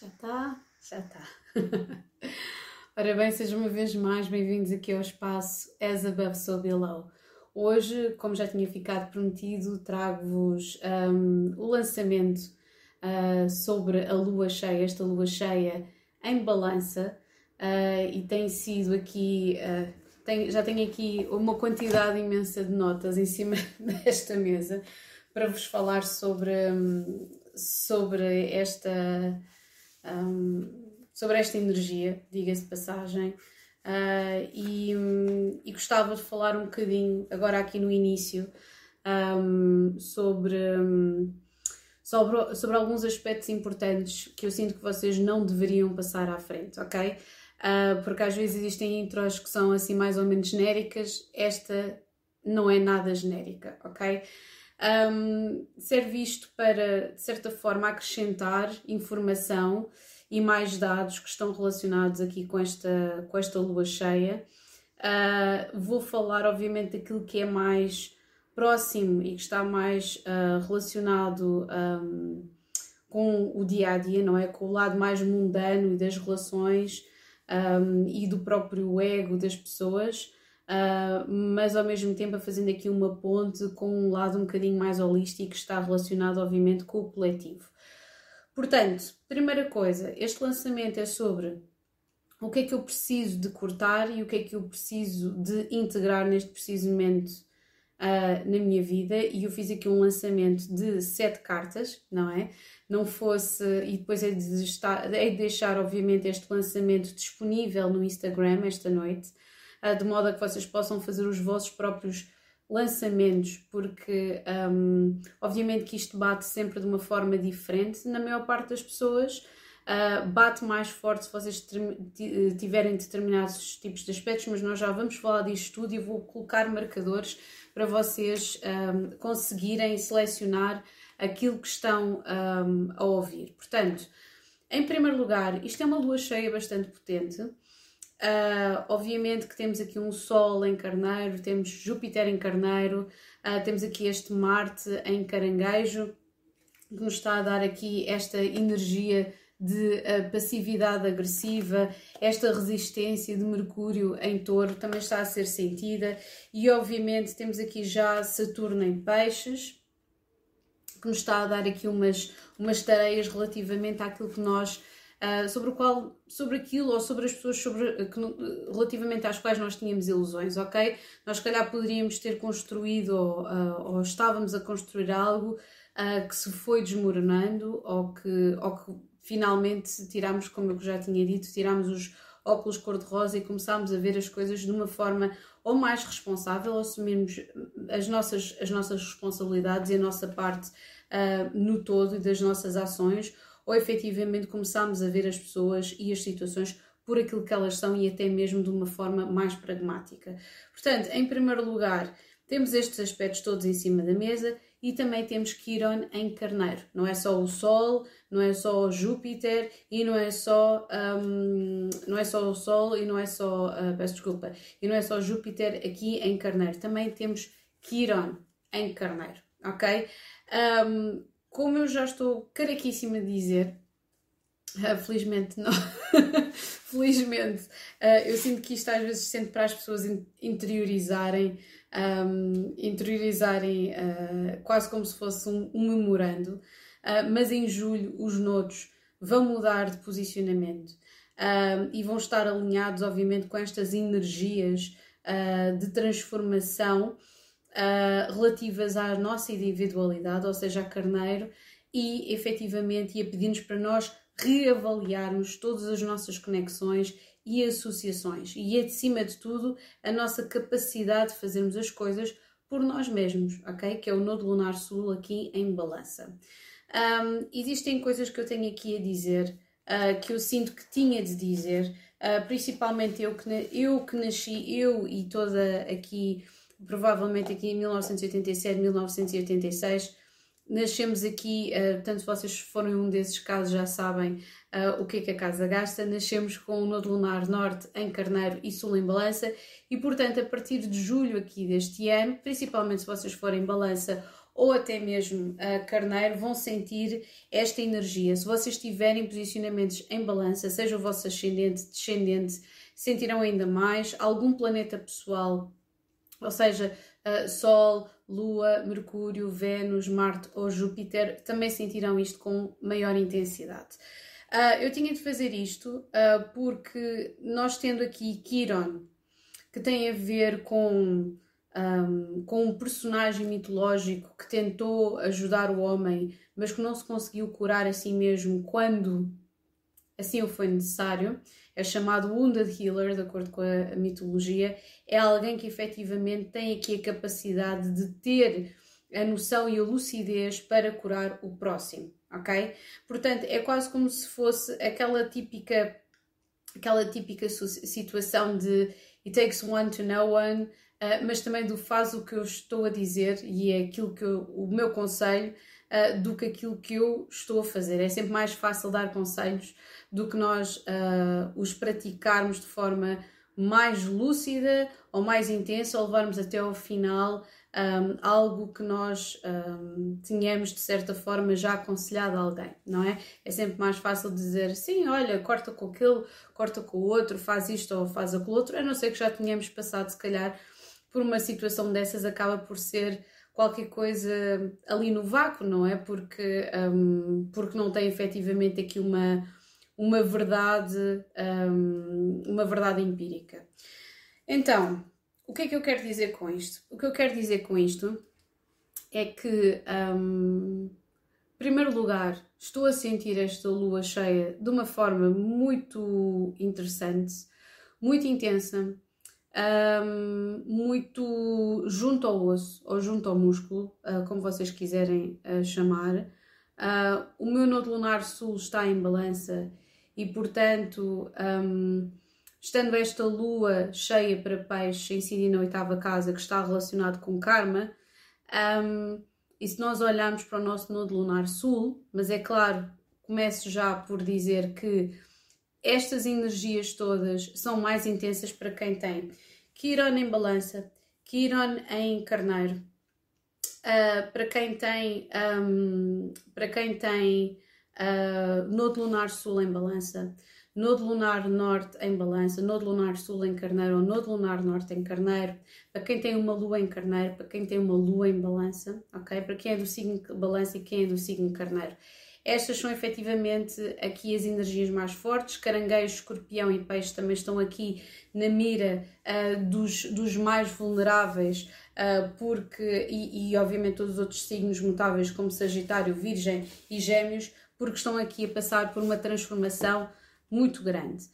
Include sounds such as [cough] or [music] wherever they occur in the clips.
Já está? Já está. [laughs] Ora bem, sejam uma vez mais bem-vindos aqui ao espaço As Above So Below. Hoje, como já tinha ficado prometido, trago-vos um, o lançamento uh, sobre a lua cheia, esta lua cheia em balança, uh, e tem sido aqui, uh, tem, já tenho aqui uma quantidade imensa de notas em cima [laughs] desta mesa para vos falar sobre, um, sobre esta um, sobre esta energia, diga-se passagem, uh, e, um, e, gostava de falar um bocadinho, agora aqui no início, um, sobre, sobre, sobre alguns aspectos importantes que eu sinto que vocês não deveriam passar à frente, ok? Uh, porque às vezes existem intros que são assim mais ou menos genéricas, esta não é nada genérica, ok? Um, serve isto para, de certa forma, acrescentar informação e mais dados que estão relacionados aqui com esta, com esta lua cheia. Uh, vou falar, obviamente, daquilo que é mais próximo e que está mais uh, relacionado um, com o dia a dia, não é? Com o lado mais mundano e das relações um, e do próprio ego das pessoas uh, mas ao mesmo tempo fazendo aqui uma ponte com um lado um bocadinho mais holístico que está relacionado, obviamente, com o coletivo. Portanto, primeira coisa, este lançamento é sobre o que é que eu preciso de cortar e o que é que eu preciso de integrar neste preciso momento uh, na minha vida. E eu fiz aqui um lançamento de sete cartas, não é? Não fosse. E depois é de, estar, é de deixar, obviamente, este lançamento disponível no Instagram esta noite. Ah, de modo a que vocês possam fazer os vossos próprios lançamentos, porque um, obviamente que isto bate sempre de uma forma diferente. Na maior parte das pessoas uh, bate mais forte se vocês tiverem determinados tipos de aspectos, mas nós já vamos falar disto tudo e vou colocar marcadores para vocês um, conseguirem selecionar aquilo que estão um, a ouvir. Portanto, em primeiro lugar, isto é uma lua cheia bastante potente. Uh, obviamente que temos aqui um Sol em Carneiro, temos Júpiter em Carneiro, uh, temos aqui este Marte em Caranguejo, que nos está a dar aqui esta energia de uh, passividade agressiva, esta resistência de Mercúrio em Touro também está a ser sentida, e obviamente temos aqui já Saturno em Peixes, que nos está a dar aqui umas, umas tareias relativamente àquilo que nós uh, sobre o qual, sobre aquilo ou sobre as pessoas sobre, que, relativamente às quais nós tínhamos ilusões, ok? Nós, se calhar, poderíamos ter construído ou, uh, ou estávamos a construir algo uh, que se foi desmoronando ou que, ou que finalmente tiramos, como eu já tinha dito, tiramos os óculos cor-de-rosa e começámos a ver as coisas de uma forma ou mais responsável, assumirmos as nossas, as nossas responsabilidades e a nossa parte uh, no todo e das nossas ações, ou efetivamente começamos a ver as pessoas e as situações por aquilo que elas são e até mesmo de uma forma mais pragmática. Portanto, em primeiro lugar, temos estes aspectos todos em cima da mesa e também temos Quiron em Carneiro. Não é só o Sol, não é só Júpiter e não é só um, não é só o Sol e não é só uh, peço desculpa e não é só Júpiter aqui em Carneiro. Também temos Quiron em Carneiro, ok? Um, como eu já estou caraquíssima de dizer, uh, felizmente não, [laughs] felizmente, uh, eu sinto que isto às vezes sente para as pessoas interiorizarem, um, interiorizarem uh, quase como se fosse um, um memorando, mas em julho os nodos vão mudar de posicionamento e vão estar alinhados, obviamente, com estas energias de transformação uh, relativas à nossa individualidade, ou seja, a Carneiro, e efetivamente ia pedir-nos para nós reavaliarmos todas as nossas conexões e associações e, acima de tudo, a nossa capacidade de fazermos as coisas por nós mesmos, ok? Que é o Nodo Lunar Sul aqui em Balança. Um, existem coisas que eu tenho aqui a dizer uh, que eu sinto que tinha de dizer, uh, principalmente eu que, eu que nasci, eu e toda aqui provavelmente aqui em 1987, 1986. Nascemos aqui, uh, portanto, se vocês forem um desses casos já sabem uh, o que é que a casa gasta. Nascemos com o Nodo Lunar Norte em Carneiro e Sul em Balança, e portanto, a partir de julho aqui deste ano, principalmente se vocês forem Balança ou até mesmo uh, carneiro vão sentir esta energia. Se vocês tiverem posicionamentos em balança, seja o vosso ascendente, descendente, sentirão ainda mais. Algum planeta pessoal, ou seja, uh, Sol, Lua, Mercúrio, Vênus, Marte ou Júpiter, também sentirão isto com maior intensidade. Uh, eu tinha de fazer isto uh, porque nós tendo aqui Chiron, que tem a ver com um, com um personagem mitológico que tentou ajudar o homem, mas que não se conseguiu curar a si mesmo quando assim o foi necessário. É chamado Wounded Healer, de acordo com a mitologia. É alguém que efetivamente tem aqui a capacidade de ter a noção e a lucidez para curar o próximo, ok? Portanto, é quase como se fosse aquela típica aquela típica situação de it takes one to know one, uh, mas também do faz o que eu estou a dizer e é aquilo que eu, o meu conselho uh, do que aquilo que eu estou a fazer. É sempre mais fácil dar conselhos do que nós uh, os praticarmos de forma mais lúcida ou mais intensa ou levarmos até ao final um, algo que nós um, tínhamos de certa forma já aconselhado a alguém, não é? É sempre mais fácil dizer sim, olha, corta com aquele, corta com o outro, faz isto ou faz aquilo outro, a não ser que já tínhamos passado, se calhar, por uma situação dessas, acaba por ser qualquer coisa ali no vácuo, não é? Porque, um, porque não tem efetivamente aqui uma, uma verdade, uma verdade empírica. Então, o que é que eu quero dizer com isto? O que eu quero dizer com isto é que, um, em primeiro lugar, estou a sentir esta lua cheia de uma forma muito interessante, muito intensa, um, muito junto ao osso ou junto ao músculo, uh, como vocês quiserem uh, chamar. Uh, o meu nodo lunar sul está em balança e, portanto, um, estando esta lua cheia para peixe em na oitava casa, que está relacionado com karma, um, e se nós olharmos para o nosso nodo lunar sul, mas é claro, começo já por dizer que estas energias todas são mais intensas para quem tem Quiron em balança, Quiron em carneiro, uh, para quem tem, um, para quem tem uh, nodo lunar sul em balança, nodo lunar norte em balança, nodo lunar sul em carneiro ou nodo lunar norte em carneiro, para quem tem uma lua em carneiro, para quem tem uma lua em balança, ok? Para quem é do signo balança e quem é do signo carneiro. Estas são efetivamente aqui as energias mais fortes. Caranguejo, escorpião e peixe também estão aqui na mira uh, dos, dos mais vulneráveis, uh, porque, e, e obviamente todos os outros signos mutáveis, como Sagitário, Virgem e Gêmeos, porque estão aqui a passar por uma transformação muito grande.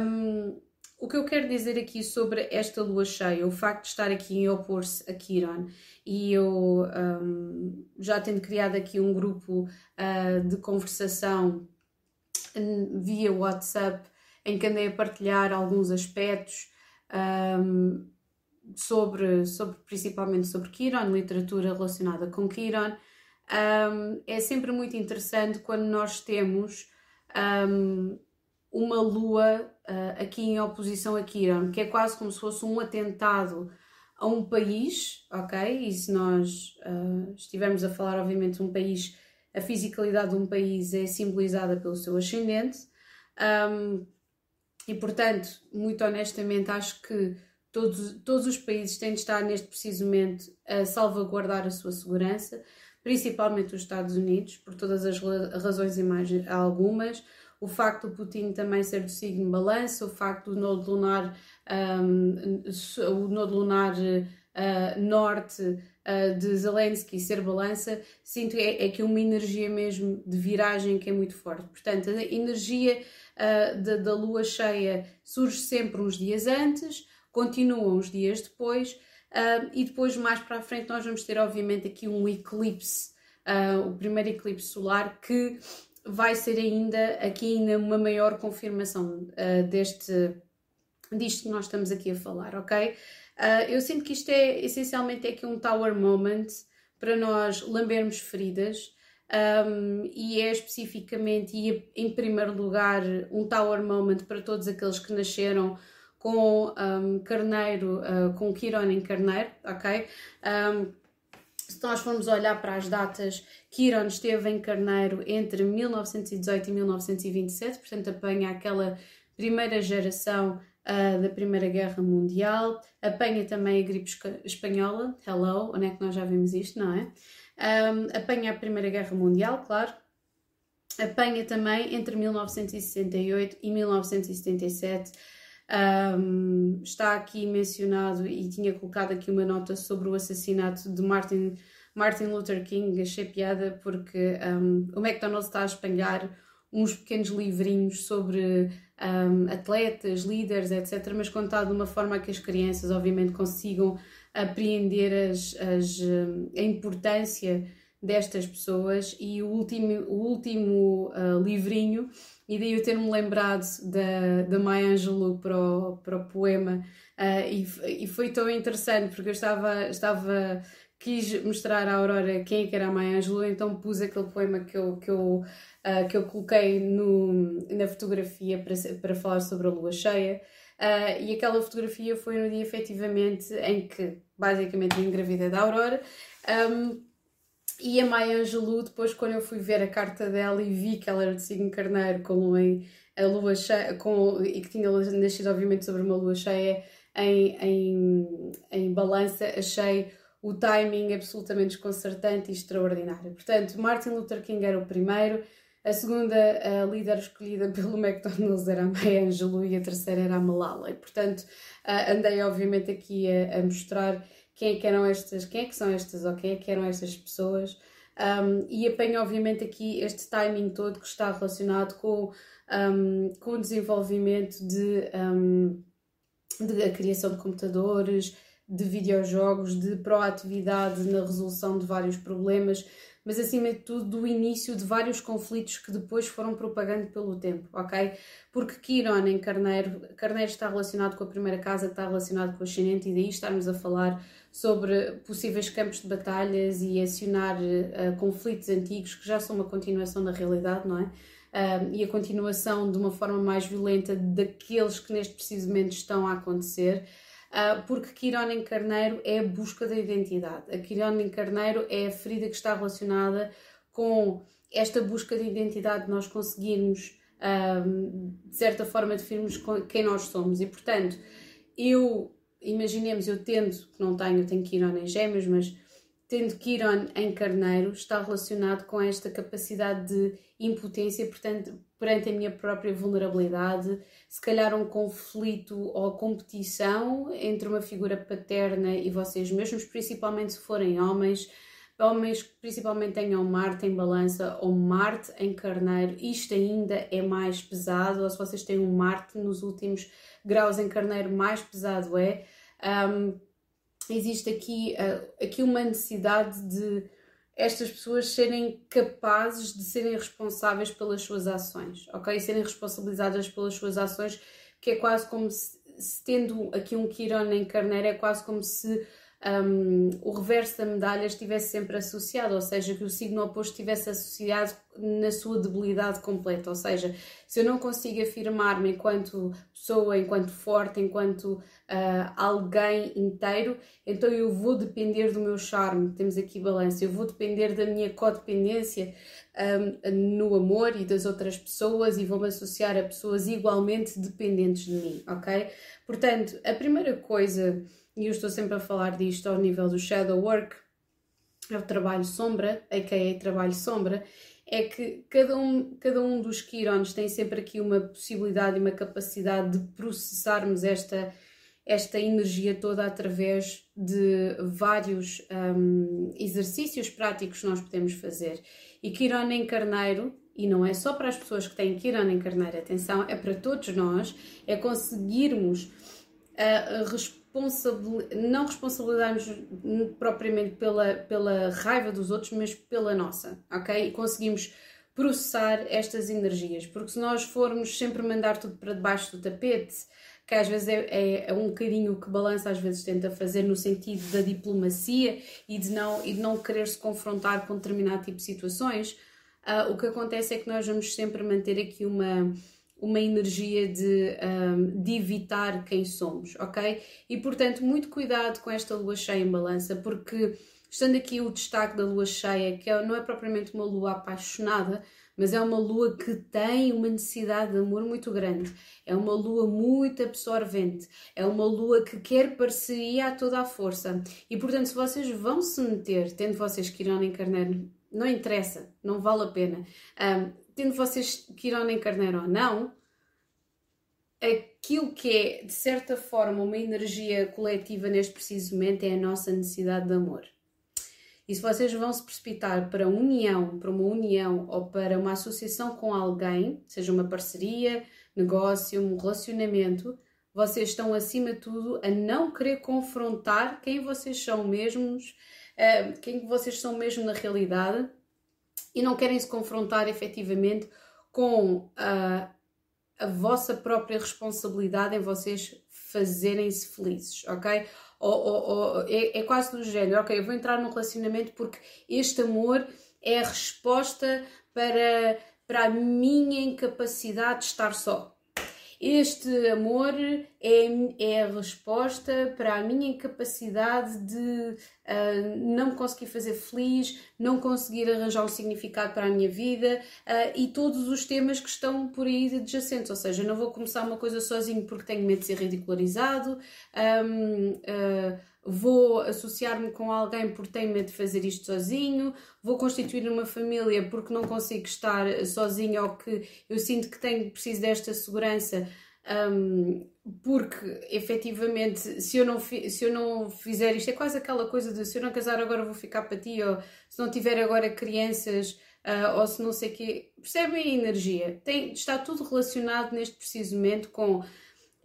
Um, o que eu quero dizer aqui sobre esta lua cheia, o facto de estar aqui em opor-se a Kiron, e eu um, já tendo criado aqui um grupo uh, de conversação via WhatsApp em que andei a partilhar alguns aspectos um, sobre, sobre, principalmente sobre Kiron, literatura relacionada com Kiron. Um, é sempre muito interessante quando nós temos um, uma lua uh, aqui em oposição a Kiron, que é quase como se fosse um atentado a um país, ok? E se nós uh, estivermos a falar, obviamente, de um país, a fisicalidade de um país é simbolizada pelo seu ascendente. Um, e, portanto, muito honestamente, acho que todos, todos os países têm de estar neste preciso momento a salvaguardar a sua segurança, principalmente os Estados Unidos, por todas as razões e mais algumas o facto do Putin também ser do signo balança, o facto do nodo lunar, um, o nodo lunar uh, norte uh, de Zelensky ser balança, sinto é, é que é uma energia mesmo de viragem que é muito forte. Portanto, a energia uh, da, da lua cheia surge sempre uns dias antes, continua uns dias depois, e depois mais para a frente nós vamos ter obviamente aqui um eclipse, o primeiro eclipse solar que vai ser ainda aqui ainda uma maior confirmação uh, deste disto que nós estamos aqui a falar, ok? Uh, eu sinto que isto é essencialmente é aqui um tower moment para nós lambermos feridas um, e é especificamente e em primeiro lugar um tower moment para todos aqueles que nasceram com um, carneiro, uh, com Quiron em carneiro, ok? Um, se nós formos olhar para as datas, Quiron esteve em Carneiro entre 1918 e 1927, portanto apanha aquela primeira geração uh, da Primeira Guerra Mundial, apanha também a gripe espanhola, hello, onde é que nós já vimos isto, não é? Um, apanha a Primeira Guerra Mundial, claro, apanha também entre 1968 e 1977. Um, está aqui mencionado e tinha colocado aqui uma nota sobre o assassinato de Martin, Martin Luther King. Achei piada porque um, o McDonald's está a espalhar uns pequenos livrinhos sobre um, atletas, líderes, etc., mas contado de uma forma que as crianças, obviamente, consigam apreender as, as, a importância destas pessoas. E o último, o último uh, livrinho, e daí eu ter-me lembrado da, da Maya Angelou para o, para o poema, uh, e, e foi tão interessante porque eu estava. estava quis mostrar à Aurora quem é que era a Maya Angelou, então pus aquele poema que eu, que eu uh, que eu coloquei no, na fotografia para, para falar sobre a lua cheia. Uh, e aquela fotografia foi no dia efetivamente em que basicamente me engravidei da Aurora. Um, e a Maya Angelou, depois, quando eu fui ver a carta dela e vi que ela era de signo carneiro, com a lua cheia, com, e que tinha nascido, obviamente, sobre uma lua cheia em, em, em balança, achei o timing absolutamente desconcertante e extraordinário. Portanto, Martin Luther King era o primeiro, a segunda a líder escolhida [laughs] pelo McDonald's era a Maya Angelou e a terceira era a Malala. E, portanto, andei obviamente aqui a, a, mostrar quem é que eram estas, quem é que são estas ou quem é que eram estas pessoas. Um, e apanho obviamente aqui este timing todo que está relacionado com, um, com o desenvolvimento de, um, de a criação de computadores, de videojogos, de proatividade na resolução de vários problemas mas acima de tudo do início de vários conflitos que depois foram propagando pelo tempo, ok? Porque Quiron em Carneiro, Carneiro está relacionado com a primeira casa, está relacionado com o ascendente, e daí estarmos a falar sobre possíveis campos de batalhas e acionar uh, conflitos antigos que já são uma continuação da realidade, não é? Uh, e a continuação de uma forma mais violenta daqueles que neste preciso momento estão a acontecer. Ah, porque Quirón em Carneiro é a busca da identidade. A Quirón em Carneiro é a ferida que está relacionada com esta busca de identidade, nós conseguirmos, de certa forma, definirmos quem nós somos. E, portanto, eu, imaginemos, eu tendo, que não tenho, tenho Quirón em Gêmeos, mas tendo Quirón em Carneiro, está relacionado com esta capacidade de impotência, portanto, perante a minha própria vulnerabilidade, se calhar um conflito ou competição entre uma figura paterna e vocês mesmos, principalmente se forem homens, homens que principalmente tenham Marte em balança ou Marte em carneiro, isto ainda é mais pesado, ou se vocês têm um Marte nos últimos graus em carneiro, mais pesado é. Um, existe aqui, uh, aqui uma necessidade de estas pessoas serem capazes de serem responsáveis pelas suas ações, ok? Serem responsabilizadas pelas suas ações, que é quase como se, se tendo aqui um Quiron em carneiro, é quase como se um, o reverso da medalha estivesse sempre associado, ou seja, que o signo oposto estivesse associado na sua debilidade completa, ou seja, se eu não consigo afirmar-me enquanto pessoa, enquanto forte, enquanto uh, alguém inteiro, então eu vou depender do meu charme, temos aqui balança, eu vou depender da minha codependência um, no amor e das outras pessoas e vou-me associar a pessoas igualmente dependentes de mim, ok? Portanto, a primeira coisa e eu estou sempre a falar disto ao nível do shadow work, é o trabalho sombra, a.k.a. trabalho sombra, é que cada um, cada um dos quirons tem sempre aqui uma possibilidade e uma capacidade de processarmos esta, esta energia toda através de vários um, exercícios práticos que nós podemos fazer. E Quiron em Carneiro, e não é só para as pessoas que têm Quiron em Carneiro, atenção, é para todos nós, é conseguirmos uh, responder não responsabilizarmos propriamente pela, pela raiva dos outros, mas pela nossa, ok? E conseguimos processar estas energias, porque se nós formos sempre mandar tudo para debaixo do tapete, que às vezes é, é, é um bocadinho que balança às vezes tenta fazer no sentido da diplomacia e de não, e de não querer se confrontar com determinado tipo de situações, uh, o que acontece é que nós vamos sempre manter aqui uma uma energia de, um, de evitar quem somos, ok? E portanto, muito cuidado com esta lua cheia em balança, porque estando aqui o destaque da lua cheia, que é, não é propriamente uma lua apaixonada, mas é uma lua que tem uma necessidade de amor muito grande, é uma lua muito absorvente, é uma lua que quer parceria a toda a força. E portanto, se vocês vão se meter, tendo vocês que irão encarnar, não interessa, não vale a pena, um, tendo vocês que irão encarnar ou não, aquilo que é, de certa forma, uma energia coletiva neste preciso momento é a nossa necessidade de amor. E se vocês vão se precipitar para união, para uma união ou para uma associação com alguém, seja uma parceria, negócio, um relacionamento, vocês estão acima de tudo a não querer confrontar quem vocês são mesmos, eh, quem vocês são mesmo na realidade e não querem se confrontar efetivamente com a, a vossa própria responsabilidade em vocês fazerem-se felizes, ok? ou, ou, ou é, é, quase do género, ok, eu vou entrar num relacionamento porque este amor é a resposta para, para a minha incapacidade de estar só. Este amor é, é a resposta para a minha incapacidade de uh, não conseguir fazer feliz, não conseguir arranjar um significado para a minha vida uh, e todos os temas que estão por aí adjacentes. Ou seja, não vou começar uma coisa sozinho porque tenho medo de ser ridicularizado. Um, uh, vou associar-me com alguém porque tenho medo de fazer isto sozinho, vou constituir uma família porque não consigo estar sozinho ou que eu sinto que tenho, preciso desta segurança. Um, porque efetivamente, se eu, não se eu não fizer isto, é quase aquela coisa de se eu não casar agora vou ficar para ti, ou se não tiver agora crianças, uh, ou se não sei o quê. Percebem a energia? Tem, está tudo relacionado neste preciso momento com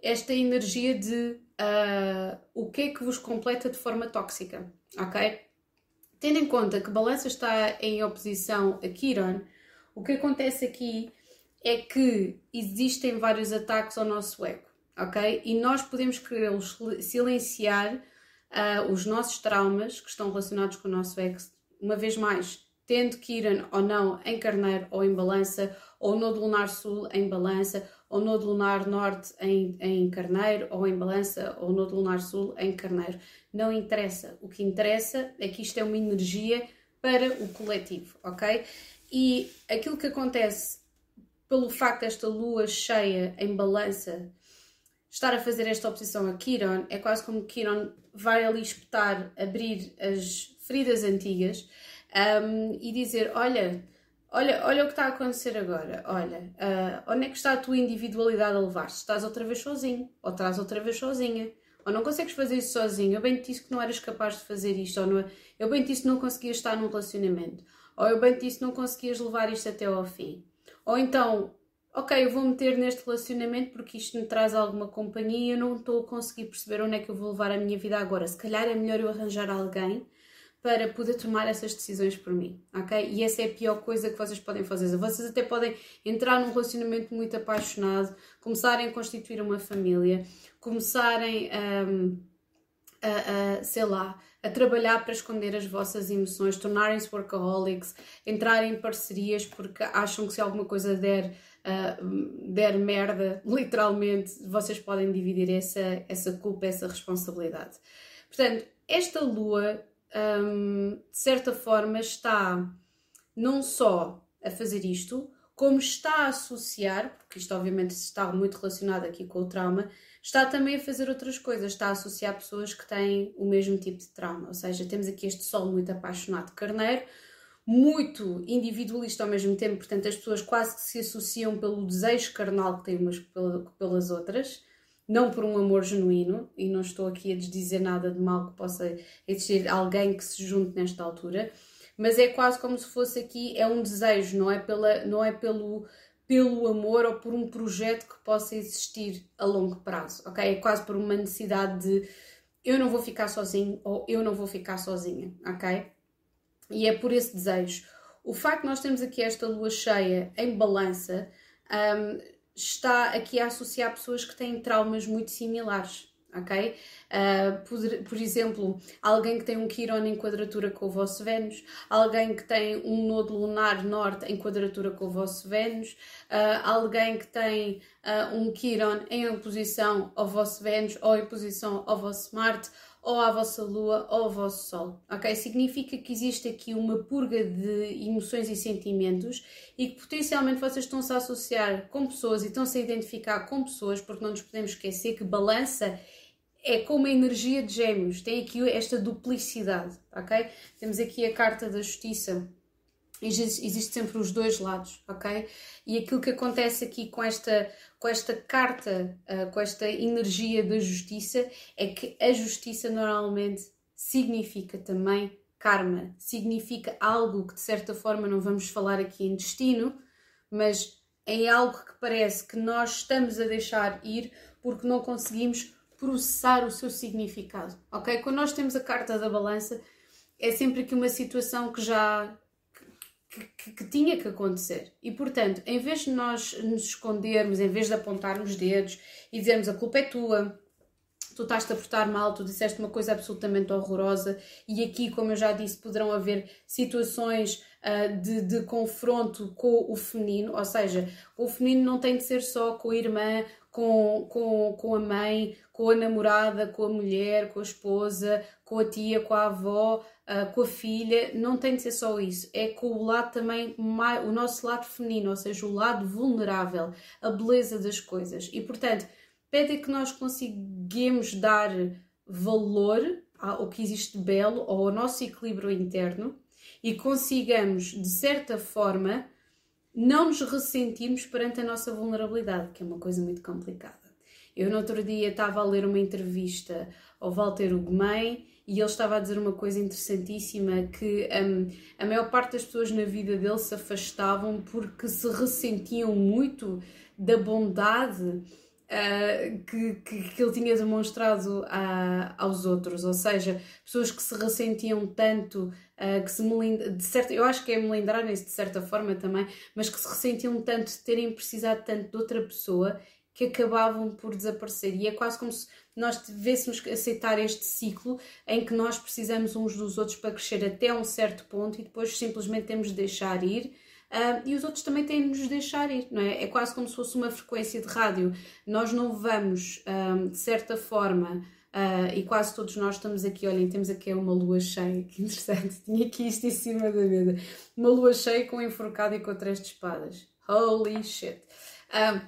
esta energia de uh, o que é que vos completa de forma tóxica, ok? Tendo em conta que Balança está em oposição a Quiron, o que acontece aqui é que existem vários ataques ao nosso ego, ok? E nós podemos querê-los silenciar uh, os nossos traumas que estão relacionados com o nosso ego, uma vez mais, tendo Kiran ou não em carneiro ou em balança, ou no lunar sul em balança, ou no lunar norte em, em carneiro, ou em balança, ou no lunar sul em carneiro. Não interessa. O que interessa é que isto é uma energia para o coletivo, ok? E aquilo que acontece pelo facto desta lua cheia em balança estar a fazer esta oposição a Kiron, é quase como Kiron vai ali espetar, abrir as feridas antigas um, e dizer: Olha, olha, olha o que está a acontecer agora, olha, uh, onde é que está a tua individualidade a levar-te? Estás outra vez sozinho, ou estás outra vez sozinha, ou não consegues fazer isso sozinho, eu bem te disse que não eras capaz de fazer isto, ou não, eu bem te disse que não conseguias estar num relacionamento, ou eu bem te disse que não conseguias levar isto até ao fim. Ou então, ok, eu vou meter neste relacionamento porque isto me traz alguma companhia e eu não estou a conseguir perceber onde é que eu vou levar a minha vida agora. Se calhar é melhor eu arranjar alguém para poder tomar essas decisões por mim, ok? E essa é a pior coisa que vocês podem fazer. Vocês até podem entrar num relacionamento muito apaixonado, começarem a constituir uma família, começarem um, a, a, sei lá, a trabalhar para esconder as vossas emoções, tornarem-se workaholics, entrarem em parcerias porque acham que se alguma coisa der, uh, der merda, [laughs] literalmente, vocês podem dividir essa, essa culpa, essa responsabilidade. Portanto, esta lua um, de certa forma, está não só a fazer isto, como está a associar, porque isto obviamente está muito relacionado aqui com o trauma, está também a fazer outras coisas, está a associar pessoas que têm o mesmo tipo de trauma. Ou seja, temos aqui este sol muito apaixonado carneiro, muito individualista ao mesmo tempo, portanto, as pessoas quase que se associam pelo desejo carnal que têm umas pelas outras não por um amor genuíno, e não estou aqui a desdizer nada de mal que possa existir alguém que se junte nesta altura, mas é quase como se fosse aqui, é um desejo, não é, pela, não é pelo, pelo amor ou por um projeto que possa existir a longo prazo, ok? É quase por uma necessidade de eu não vou ficar sozinho ou eu não vou ficar sozinha, ok? E é por esse desejo. O facto de nós termos aqui esta lua cheia em balança um, está aqui a associar pessoas que têm traumas muito similares, ok? Uh, por, por, exemplo, alguém que tem um Quiron em quadratura com o vosso Vênus, alguém que tem um nodo lunar norte em quadratura com o vosso Vênus, uh, alguém que tem uh, um Quiron em oposição ao vosso Vênus ou em oposição ao vosso Marte, ou à vossa lua ou ao vosso sol, ok? Significa que existe aqui uma purga de emoções e sentimentos e que potencialmente vocês estão-se a associar com pessoas e estão-se a identificar com pessoas, porque não nos podemos esquecer que balança é como a energia de gêmeos, tem aqui esta duplicidade, ok? Temos aqui a carta da justiça, existe, sempre os dois lados, ok? E aquilo que acontece aqui com esta, com esta carta, uh, com esta energia da justiça, é que a justiça normalmente significa também karma, significa algo que de certa forma não vamos falar aqui em destino, mas é algo que parece que nós estamos a deixar ir porque não conseguimos processar o seu significado, ok? Quando nós temos a carta da balança, é sempre aqui uma situação que já que, que, que, tinha que acontecer. E portanto, em vez de nós nos escondermos, em vez de apontarmos dedos e dizermos a culpa é tua, tu estás-te a portar mal, tu disseste uma coisa absolutamente horrorosa, e aqui, como eu já disse, poderão haver situações uh, de, de confronto com o feminino, ou seja, o feminino não tem de ser só com a irmã, com, com, com a mãe, com a namorada, com a mulher, com a esposa, com a tia, com a avó, uh, com a filha, não tem de ser só isso, é com o lado também, mais, o nosso lado feminino, ou seja, o lado vulnerável, a beleza das coisas. E portanto, pede que nós conseguimos dar valor ao que existe de belo, ao nosso equilíbrio interno, e consigamos, de certa forma, não nos ressentirmos perante a nossa vulnerabilidade, que é uma coisa muito complicada. Eu, no outro dia, estava a ler uma entrevista ao Walter Ugumem e ele estava a dizer uma coisa interessantíssima: que um, a maior parte das pessoas na vida dele se afastavam porque se ressentiam muito da bondade Uh, que, que, que, ele tinha demonstrado a, aos outros, ou seja, pessoas que se ressentiam tanto, uh, que se de certa, eu acho que é melindrarem-se de certa forma também, mas que se ressentiam tanto de terem precisado tanto de outra pessoa que acabavam por desaparecer. E é quase como se nós devêssemos aceitar este ciclo em que nós precisamos uns dos outros para crescer até um certo ponto e depois simplesmente temos de deixar ir Uh, e os outros também têm de nos deixar ir, não é? É quase como se fosse uma frequência de rádio. Nós não vamos, um, de certa forma, uh, e quase todos nós estamos aqui, olhem, temos aqui uma lua cheia, que interessante, [laughs] tinha aqui isto em cima da mesa. Uma lua cheia com enforcado e com três de espadas. Holy shit! Um,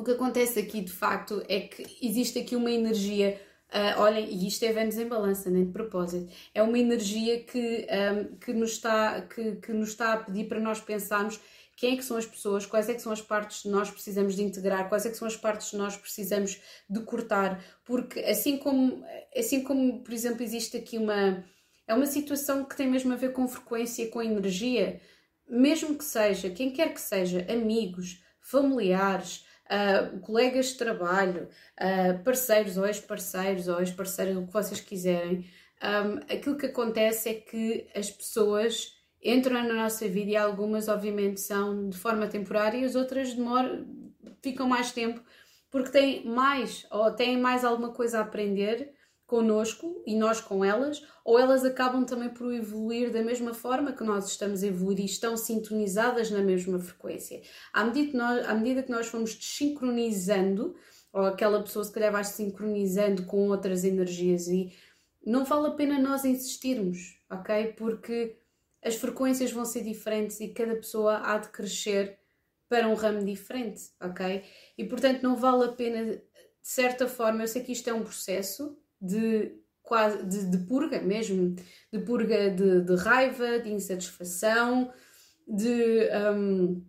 o que acontece aqui, de facto, é que existe aqui uma energia Uh, olhem, e isto é Vênus em balança, nem de propósito. É uma energia que, um, que, nos está, que, que nos está a pedir para nós pensarmos quem é que são as pessoas, quais é que são as partes que nós precisamos de integrar, quais é que são as partes que nós precisamos de cortar, porque assim como, assim como por exemplo, existe aqui uma... É uma situação que tem mesmo a ver com frequência, com energia, mesmo que seja, quem quer que seja, amigos, familiares, uh, colegas de trabalho, uh, parceiros ou ex-parceiros ou ex-parceiros, o que vocês quiserem, um, aquilo que acontece é que as pessoas entram na nossa vida e algumas, obviamente, são de forma temporária e as outras demoram, ficam mais tempo porque têm mais ou têm mais alguma coisa a aprender connosco e nós com elas, ou elas acabam também por evoluir da mesma forma que nós estamos a evoluir e estão sintonizadas na mesma frequência. À medida que nós, à medida que nós fomos desincronizando, ou aquela pessoa se calhar vai se sincronizando com outras energias e não vale a pena nós insistirmos, ok? Porque as frequências vão ser diferentes e cada pessoa há de crescer para um ramo diferente, ok? E portanto não vale a pena, de certa forma, eu sei que isto é um processo, de, quase, de, de purga mesmo, de purga de, de raiva, de insatisfação, de, um,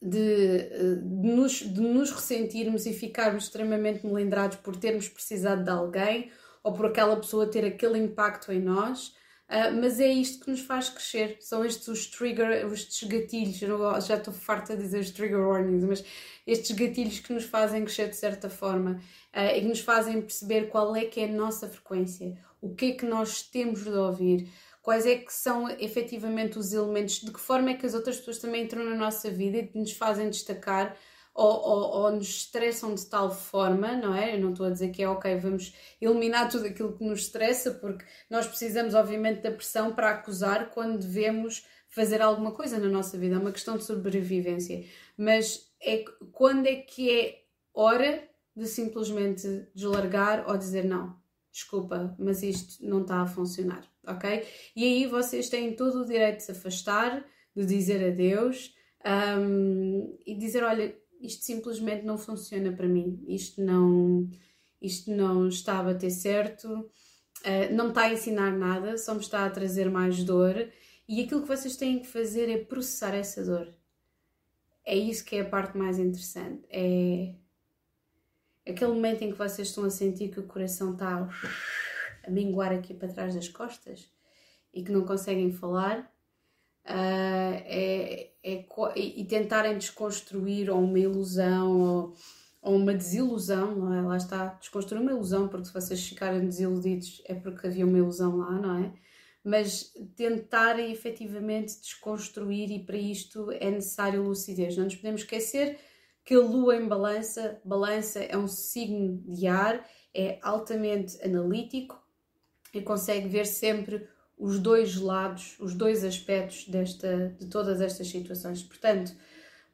de, nos, de nos ressentirmos e ficarmos extremamente melindrados por termos precisado de alguém ou por aquela pessoa ter aquele impacto em nós. Uh, mas é isto que nos faz crescer, são estes os trigger, estes gatilhos, já estou farta de dizer os trigger warnings, mas estes gatilhos que nos fazem crescer de certa forma uh, e que nos fazem perceber qual é que é a nossa frequência, o que é que nós temos de ouvir, quais é que são efetivamente os elementos, de que forma é que as outras pessoas também entram na nossa vida e nos fazem destacar ou, ou, ou, nos estressam de tal forma, não é? Eu não estou a dizer que é ok, vamos eliminar tudo aquilo que nos estressa, porque nós precisamos, obviamente, da pressão para acusar quando devemos fazer alguma coisa na nossa vida, é uma questão de sobrevivência. Mas é quando é que é hora de simplesmente deslargar ou dizer não, desculpa, mas isto não está a funcionar, ok? E aí vocês têm todo o direito de se afastar, de dizer adeus um, e dizer: olha, isto simplesmente não funciona para mim, isto não, isto não está a bater certo, uh, não me está a ensinar nada, só me está a trazer mais dor. E aquilo que vocês têm que fazer é processar essa dor. É isso que é a parte mais interessante. É aquele momento em que vocês estão a sentir que o coração está a minguar aqui para trás das costas e que não conseguem falar uh, é, é, e tentarem desconstruir ou uma ilusão ou, ou, uma desilusão, não é? Lá está, desconstruir uma ilusão, porque se vocês ficarem desiludidos é porque havia uma ilusão lá, não é? Mas tentarem efetivamente desconstruir e para isto é necessário lucidez. Não nos podemos esquecer que a lua em balança, balança é um signo de ar, é altamente analítico e consegue ver sempre os dois lados, os dois aspectos desta, de todas estas situações. Portanto,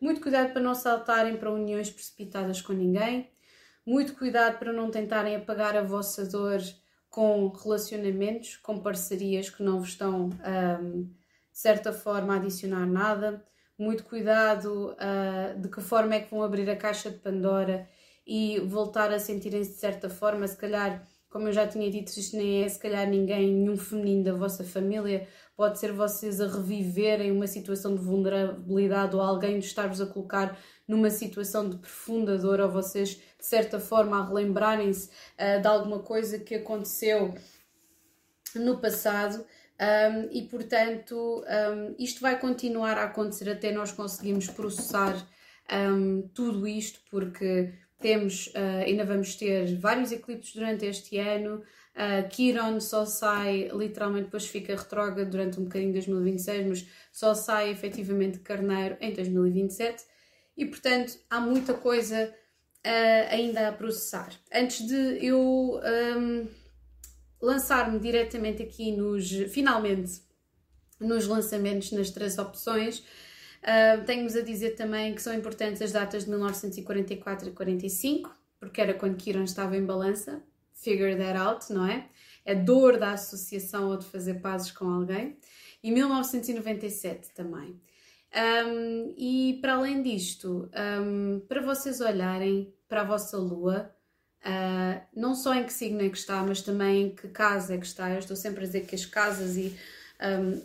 muito cuidado para não saltarem para uniões precipitadas com ninguém, muito cuidado para não tentarem apagar a vossa dor com relacionamentos, com parcerias que não vos estão, um, de certa forma, a adicionar nada. Muito cuidado uh, de que forma é que vão abrir a caixa de Pandora e voltar a sentirem-se de certa forma, se calhar, como eu já tinha dito, isto nem é se calhar ninguém, nenhum feminino da vossa família, pode ser vocês a reviverem uma situação de vulnerabilidade ou alguém de estar-vos a colocar numa situação de profunda dor ou vocês, de certa forma, a relembrarem-se uh, de alguma coisa que aconteceu no passado. Um, e portanto, um, isto vai continuar a acontecer até nós conseguirmos processar um, tudo isto, porque temos, uh, ainda vamos ter vários eclipses durante este ano. Uh, só sai, literalmente, depois fica retrógrado durante um bocadinho de 2026, mas só sai efetivamente Carneiro em 2027. E portanto, há muita coisa uh, ainda a processar. Antes de eu lançar-me diretamente aqui nos, finalmente, nos lançamentos nas três opções. Uh, Tenho-vos a dizer também que são importantes as datas de 1944 e 45, porque era quando Kiran estava em balança. Figure that out, não é? É dor da associação ou de fazer pazes com alguém. E 1997 também. Um, e para além disto, um, para vocês olharem para a vossa lua, Uh, não só em que signo é que está, mas também em que casa é que está. Eu estou sempre a dizer que as casas e, um,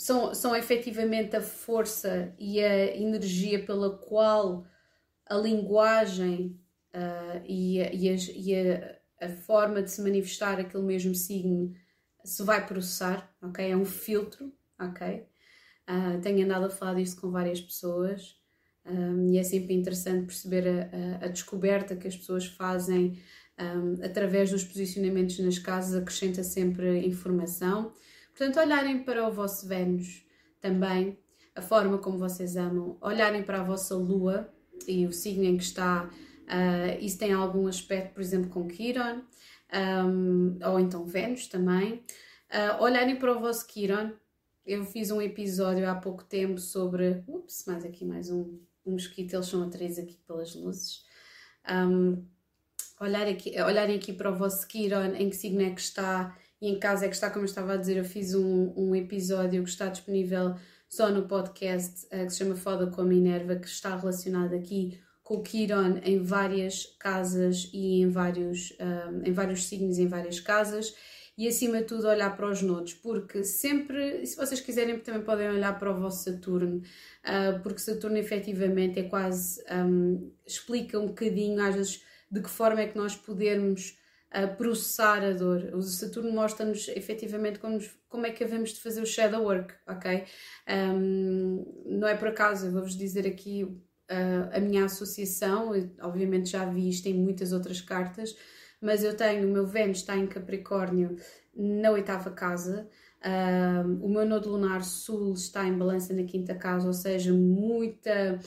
são, são efetivamente a força e a energia pela qual a linguagem uh, e, a, e, a, e a, a, forma de se manifestar aquele mesmo signo se vai processar, ok? É um filtro, ok? Uh, tenho andado a falar disso com várias pessoas um, e é sempre interessante perceber a descoberta que as pessoas fazem um, através dos posicionamentos nas casas, acrescenta sempre informação. Portanto, olharem para o vosso Vênus também, a forma como vocês amam, olharem para a vossa Lua e o signo em que está, uh, isso tem algum aspecto, por exemplo, com Quiron, um, ou então Vênus também. Uh, olharem para o vosso Quiron, eu fiz um episódio há pouco tempo sobre. Ups, mais aqui mais um, um mosquito, eles são atraídos aqui pelas luzes. Um, aqui, olharem aqui para o vosso Kiron, em que signo é que está e em casa é que está, como eu estava a dizer, eu fiz um, um episódio que está disponível só no podcast uh, que se chama Foda com a Minerva, que está relacionado aqui com o Kiron em várias casas e em vários, um, em vários signos em várias casas. E acima de tudo olhar para os nodos, porque sempre, se vocês quiserem, também podem olhar para o vosso Saturno, uh, porque Saturno efetivamente é quase, um, explica um bocadinho às vezes de que forma é que nós podemos uh, processar a dor. O Saturno mostra-nos efetivamente como, como é que havemos de fazer o shadow work, ok? Um, não é por acaso, eu vou-vos dizer aqui uh, a minha associação, eu, obviamente já vi isto em muitas outras cartas, mas eu tenho, o meu Vênus está em Capricórnio na oitava casa, o meu nodo lunar sul está em balança na quinta casa, ou seja, muita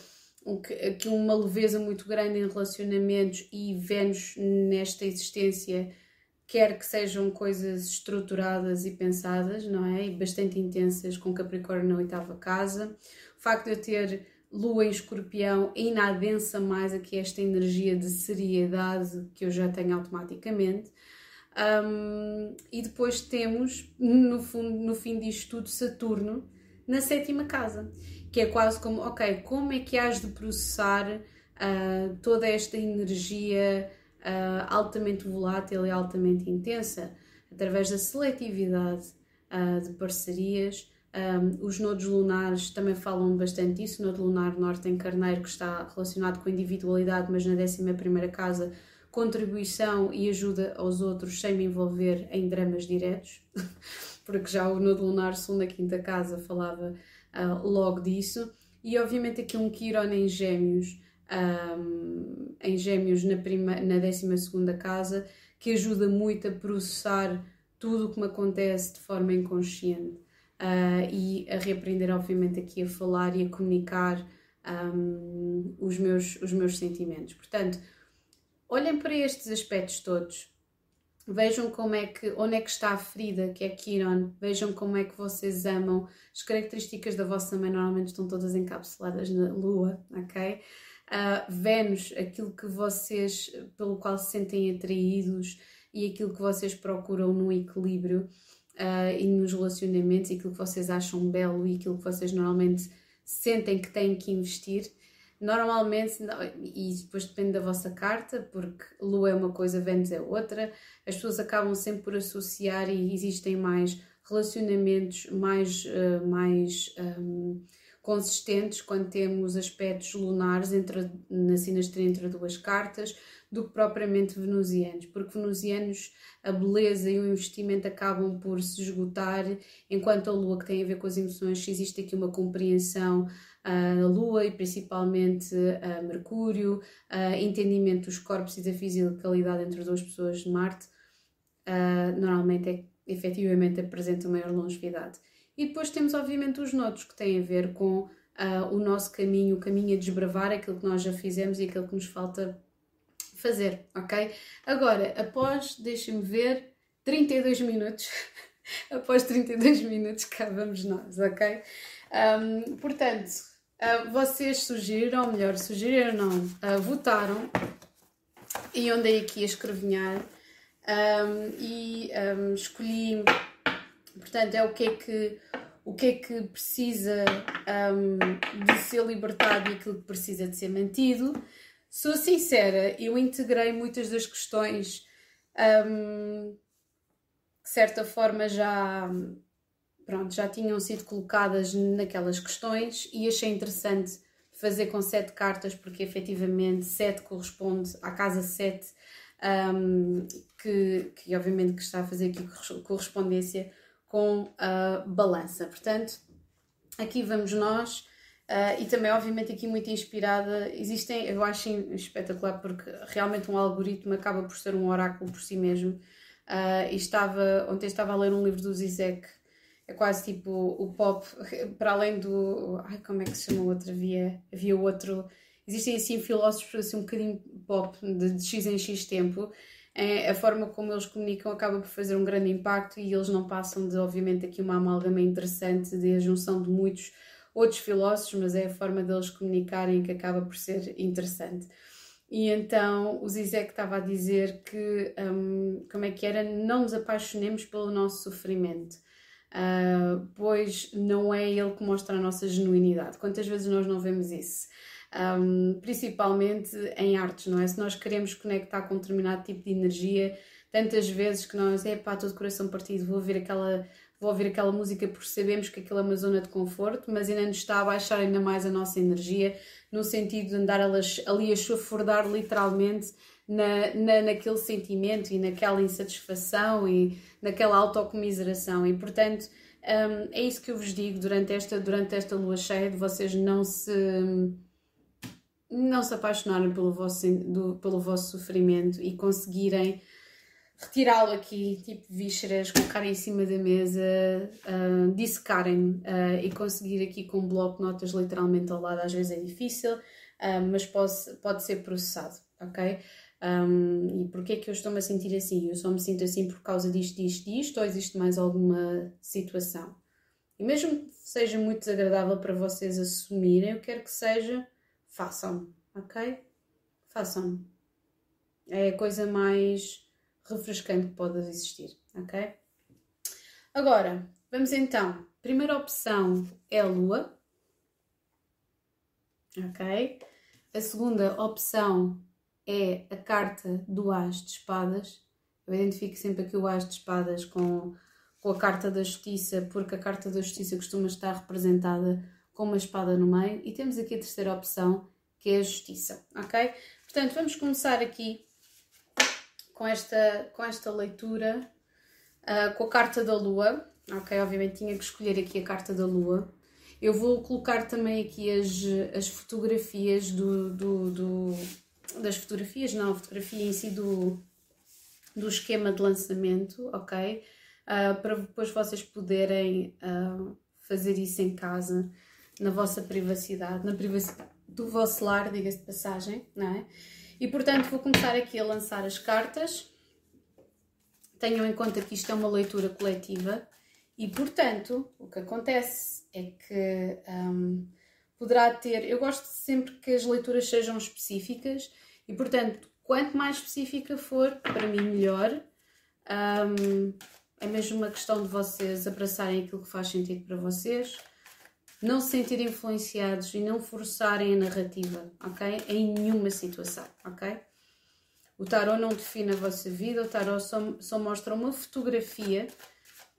aqui uma leveza muito grande em relacionamentos e Vênus nesta existência quer que sejam coisas estruturadas e pensadas, não é? E bastante intensas com Capricórnio na oitava casa. O facto de eu ter Lua em Escorpião ainda adensa mais aqui esta energia de seriedade que eu já tenho automaticamente. Um, e depois temos, no, fundo, no fim disto tudo, Saturno na sétima casa, que é quase como, ok, como é que has de processar uh, toda esta energia uh, altamente volátil e altamente intensa? Através da seletividade uh, de parcerias. Um, os nodos lunares também falam bastante disso. O nodo lunar norte em Carneiro, que está relacionado com individualidade, mas na 11 casa contribuição e ajuda aos outros sem me envolver em dramas diretos, [laughs] porque já o Nodo Lunar Sul na quinta casa falava uh, logo disso. E obviamente aqui um Quiron em gêmeos, um, em gêmeos na, prima, na 12 casa, que ajuda muito a processar tudo o que me acontece de forma inconsciente uh, e a reaprender, obviamente, aqui a falar e a comunicar um, os, meus, os meus sentimentos. Portanto, Olhem para estes aspectos todos. Vejam como é que, onde é que está a ferida, que é Kiron. Vejam como é que vocês amam. As características da vossa mãe normalmente estão todas encapsuladas na Lua, ok? Uh, Vênus, aquilo que vocês, pelo qual se sentem atraídos e aquilo que vocês procuram no equilíbrio uh, e nos relacionamentos, e aquilo que vocês acham belo e aquilo que vocês normalmente sentem que têm que investir. Normalmente, e depois depende da vossa carta, porque Lua é uma coisa, Vênus é outra, as pessoas acabam sempre por associar e existem mais relacionamentos mais, uh, mais um, consistentes quando temos aspectos lunares entre, na sinastria entre duas cartas do que propriamente venusianos, porque venusianos a beleza e o investimento acabam por se esgotar, enquanto a lua que tem a ver com as emoções, existe aqui uma compreensão a Lua e principalmente a Mercúrio, a entendimento dos corpos e da fisicalidade entre duas pessoas de Marte, normalmente é, efetivamente apresenta maior longevidade. E depois temos obviamente os nodos que têm a ver com o nosso caminho, o caminho a desbravar, aquilo que nós já fizemos e aquilo que nos falta fazer, ok? Agora, após, deixem-me ver, 32 minutos, [laughs] após 32 minutos cá vamos nós, ok? Um, portanto, Uh, vocês sugeriram, ou melhor, sugeriram não, uh, votaram e eu andei aqui a escrevinhar um, e um, escolhi, portanto, é o que é que, o que, é que precisa um, de ser libertado e aquilo que precisa de ser mantido. Sou sincera, eu integrei muitas das questões que, de certa forma, já pronto, já tinham sido colocadas naquelas questões e achei interessante fazer com sete cartas, porque efetivamente sete corresponde à casa sete, um, que, que obviamente que está a fazer aqui correspondência com a balança. Portanto, aqui vamos nós. Uh, e também, obviamente, aqui muito inspirada. Existem, eu acho espetacular porque realmente um algoritmo acaba por ser um oráculo por si mesmo. Uh, estava, ontem estava a ler um livro do Zizek é quase tipo o pop, para além do. Ai, como é que se chama o outro? Havia, havia outro. Existem assim filósofos assim, um bocadinho pop de, de X em X tempo. É, a forma como eles comunicam acaba por fazer um grande impacto e eles não passam de, obviamente, aqui uma amálgama interessante de a junção de muitos outros filósofos, mas é a forma deles comunicarem que acaba por ser interessante. E então o Zizek estava a dizer que, um, como é que era, não nos apaixonemos pelo nosso sofrimento uh, pois não é ele que mostra a nossa genuinidade. Quantas vezes nós não vemos isso? Um, principalmente em artes, não é? Se nós queremos conectar com um determinado tipo de energia, tantas vezes que nós, é pá, todo coração partido, vou ouvir aquela vou ouvir aquela música porque sabemos que aquilo é uma zona de conforto, mas ainda nos está a baixar ainda mais a nossa energia, no sentido de andar ali a chafurdar literalmente na, na, naquele sentimento e naquela insatisfação e naquela autocomiseração. E portanto, um, é isso que eu vos digo durante esta, durante esta lua cheia, de vocês não se não se apaixonarem pelo vosso, do, pelo vosso sofrimento e conseguirem retirá-lo aqui, tipo vísceras, colocarem em cima da mesa, uh, dissecarem uh, e conseguir aqui com um bloco de notas literalmente ao lado, às vezes é difícil, uh, mas pode, pode ser processado, ok? Um, e porquê é que eu estou-me a sentir assim? Eu só me sinto assim por causa disto, disto, disto, ou existe mais alguma situação? E mesmo que seja muito desagradável para vocês assumirem, eu quero que seja, façam, ok? Façam. É a coisa mais refrescante que pode existir, ok? Agora, vamos então. Primeira opção é a Lua, ok? A segunda opção é a carta do As de Espadas. Eu identifico sempre aqui o As de Espadas com, com a carta da Justiça, porque a carta da Justiça costuma estar representada com uma espada no meio. E temos aqui a terceira opção, que é a Justiça, ok? Portanto, vamos começar aqui com esta, com esta leitura, uh, com a carta da Lua, ok? Obviamente tinha que escolher aqui a carta da Lua. Eu vou colocar também aqui as, as fotografias do, do, do das fotografias, não, a fotografia em si do, do esquema de lançamento, ok? Uh, para depois vocês poderem uh, fazer isso em casa, na vossa privacidade, na privacidade do vosso lar, diga-se de passagem, não é? E portanto vou começar aqui a lançar as cartas. Tenham em conta que isto é uma leitura coletiva e portanto o que acontece é que um, poderá ter. Eu gosto sempre que as leituras sejam específicas e portanto quanto mais específica for, para mim melhor. Um, é mesmo uma questão de vocês abraçarem aquilo que faz sentido para vocês não se sentirem influenciados e não forçarem a narrativa, ok? Em nenhuma situação, ok? O tarot não define a vossa vida, o tarot só, só mostra uma fotografia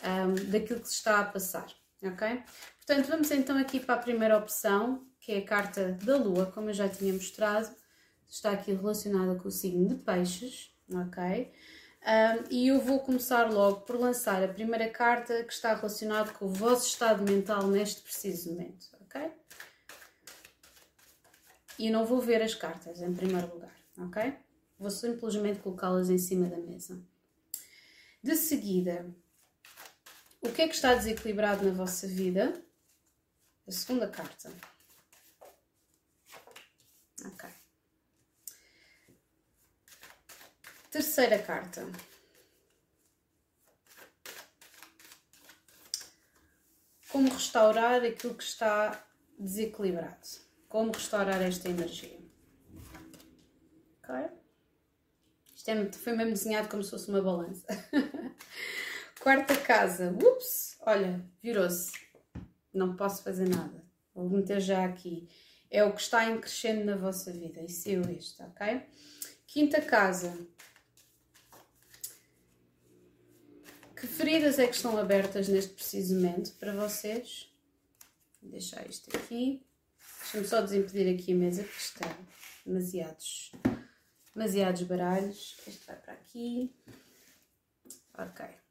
um, daquilo que se está a passar, ok? Portanto, vamos então aqui para a primeira opção, que é a carta da Lua, como eu já tinha mostrado, está aqui relacionada com o signo de Peixes, ok? Um, e eu vou começar logo por lançar a primeira carta que está relacionada com o vosso estado mental neste preciso momento, ok? E não vou ver as cartas em primeiro lugar, ok? Vou simplesmente colocá-las em cima da mesa. De seguida, o que é que está desequilibrado na vossa vida? A segunda carta. Ok. Terceira carta. Como restaurar aquilo que está desequilibrado. Como restaurar esta energia. Ok? Isto é, foi mesmo desenhado como se fosse uma balança. [laughs] Quarta casa. Ups! Olha, virou-se. Não posso fazer nada. Vou meter já aqui. É o que está em crescendo na vossa vida. E saiu este, ok? Quinta casa. Que feridas é que estão abertas neste preciso momento para vocês? Vou deixar isto aqui. Deixa-me só desimpedir aqui a mesa, porque está demasiados, demasiados baralhos. Este vai para aqui. Ok.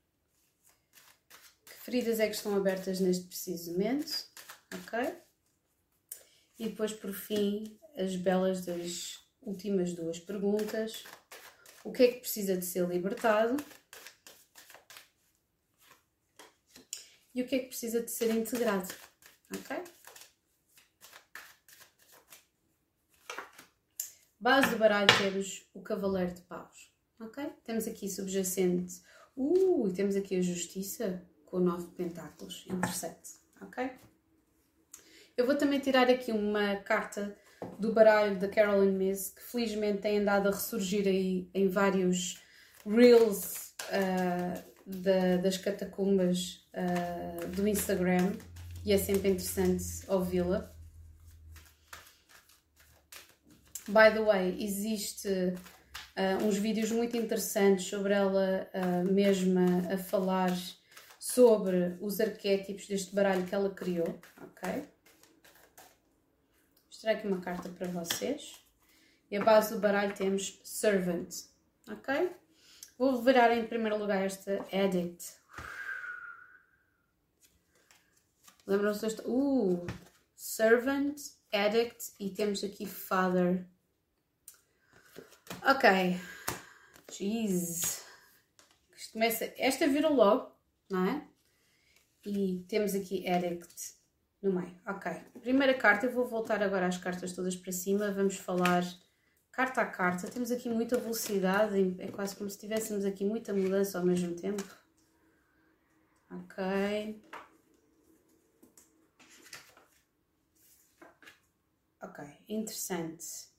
Feridas é que estão abertas neste preciso momento? Ok. E depois, por fim, as belas das últimas duas perguntas. O que é que precisa de ser libertado? e o que é que precisa de ser integrado, ok? Base do baralho temos o Cavaleiro de Paus, ok? Temos aqui subjacente, uh, temos aqui a Justiça com o Nove de Pentáculos, interessante, ok? Eu vou também tirar aqui uma carta do baralho da Carolyn Miss, que felizmente tem andado a ressurgir aí em vários reels uh, da, das catacumbas uh, do Instagram e é sempre interessante ouvi-la. By the way, existe uh, uns vídeos muito interessantes sobre ela mesma a falar sobre os arquétipos deste baralho que ela criou, ok? Vou mostrar aqui uma carta para vocês. E a base do baralho temos Servant, ok? Vou virar em primeiro lugar esta Addict. Lembram-se desta? Uh! Servant, Addict e temos aqui Father. Ok. Jeez. Começa... Esta virou logo, não é? E temos aqui Addict no meio. Ok. Primeira carta, eu vou voltar agora às cartas todas para cima. Vamos falar carta a carta. Temos aqui muita velocidade, é quase como se tivéssemos aqui muita mudança ao mesmo tempo. Ok. Ok, interessante.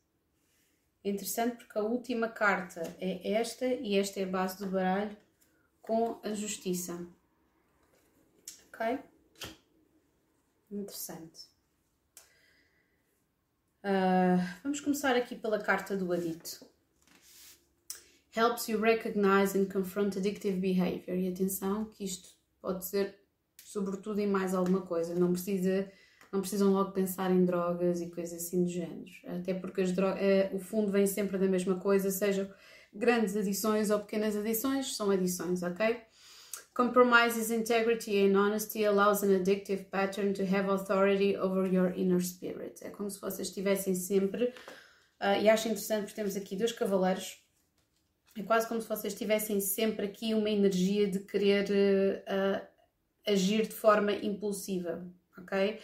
Interessante porque a última carta é esta e esta é a base do baralho com a justiça. Ok? Interessante. Uh, vamos começar aqui pela carta do adito. Helps you recognize and confront addictive behavior. E atenção que isto pode ser sobretudo em mais alguma coisa. Não precisa não precisam logo pensar em drogas e coisas assim do género. Até porque as uh, o fundo vem sempre da mesma coisa, sejam grandes adições ou pequenas adições, são adições, ok? Compromises integrity and honesty allows an addictive pattern to have authority over your inner spirit. É como se vocês estivessem sempre, uh, e acho interessante porque temos aqui dois cavaleiros, é quase como se vocês tivessem sempre aqui uma energia de querer uh, agir de forma impulsiva, ok?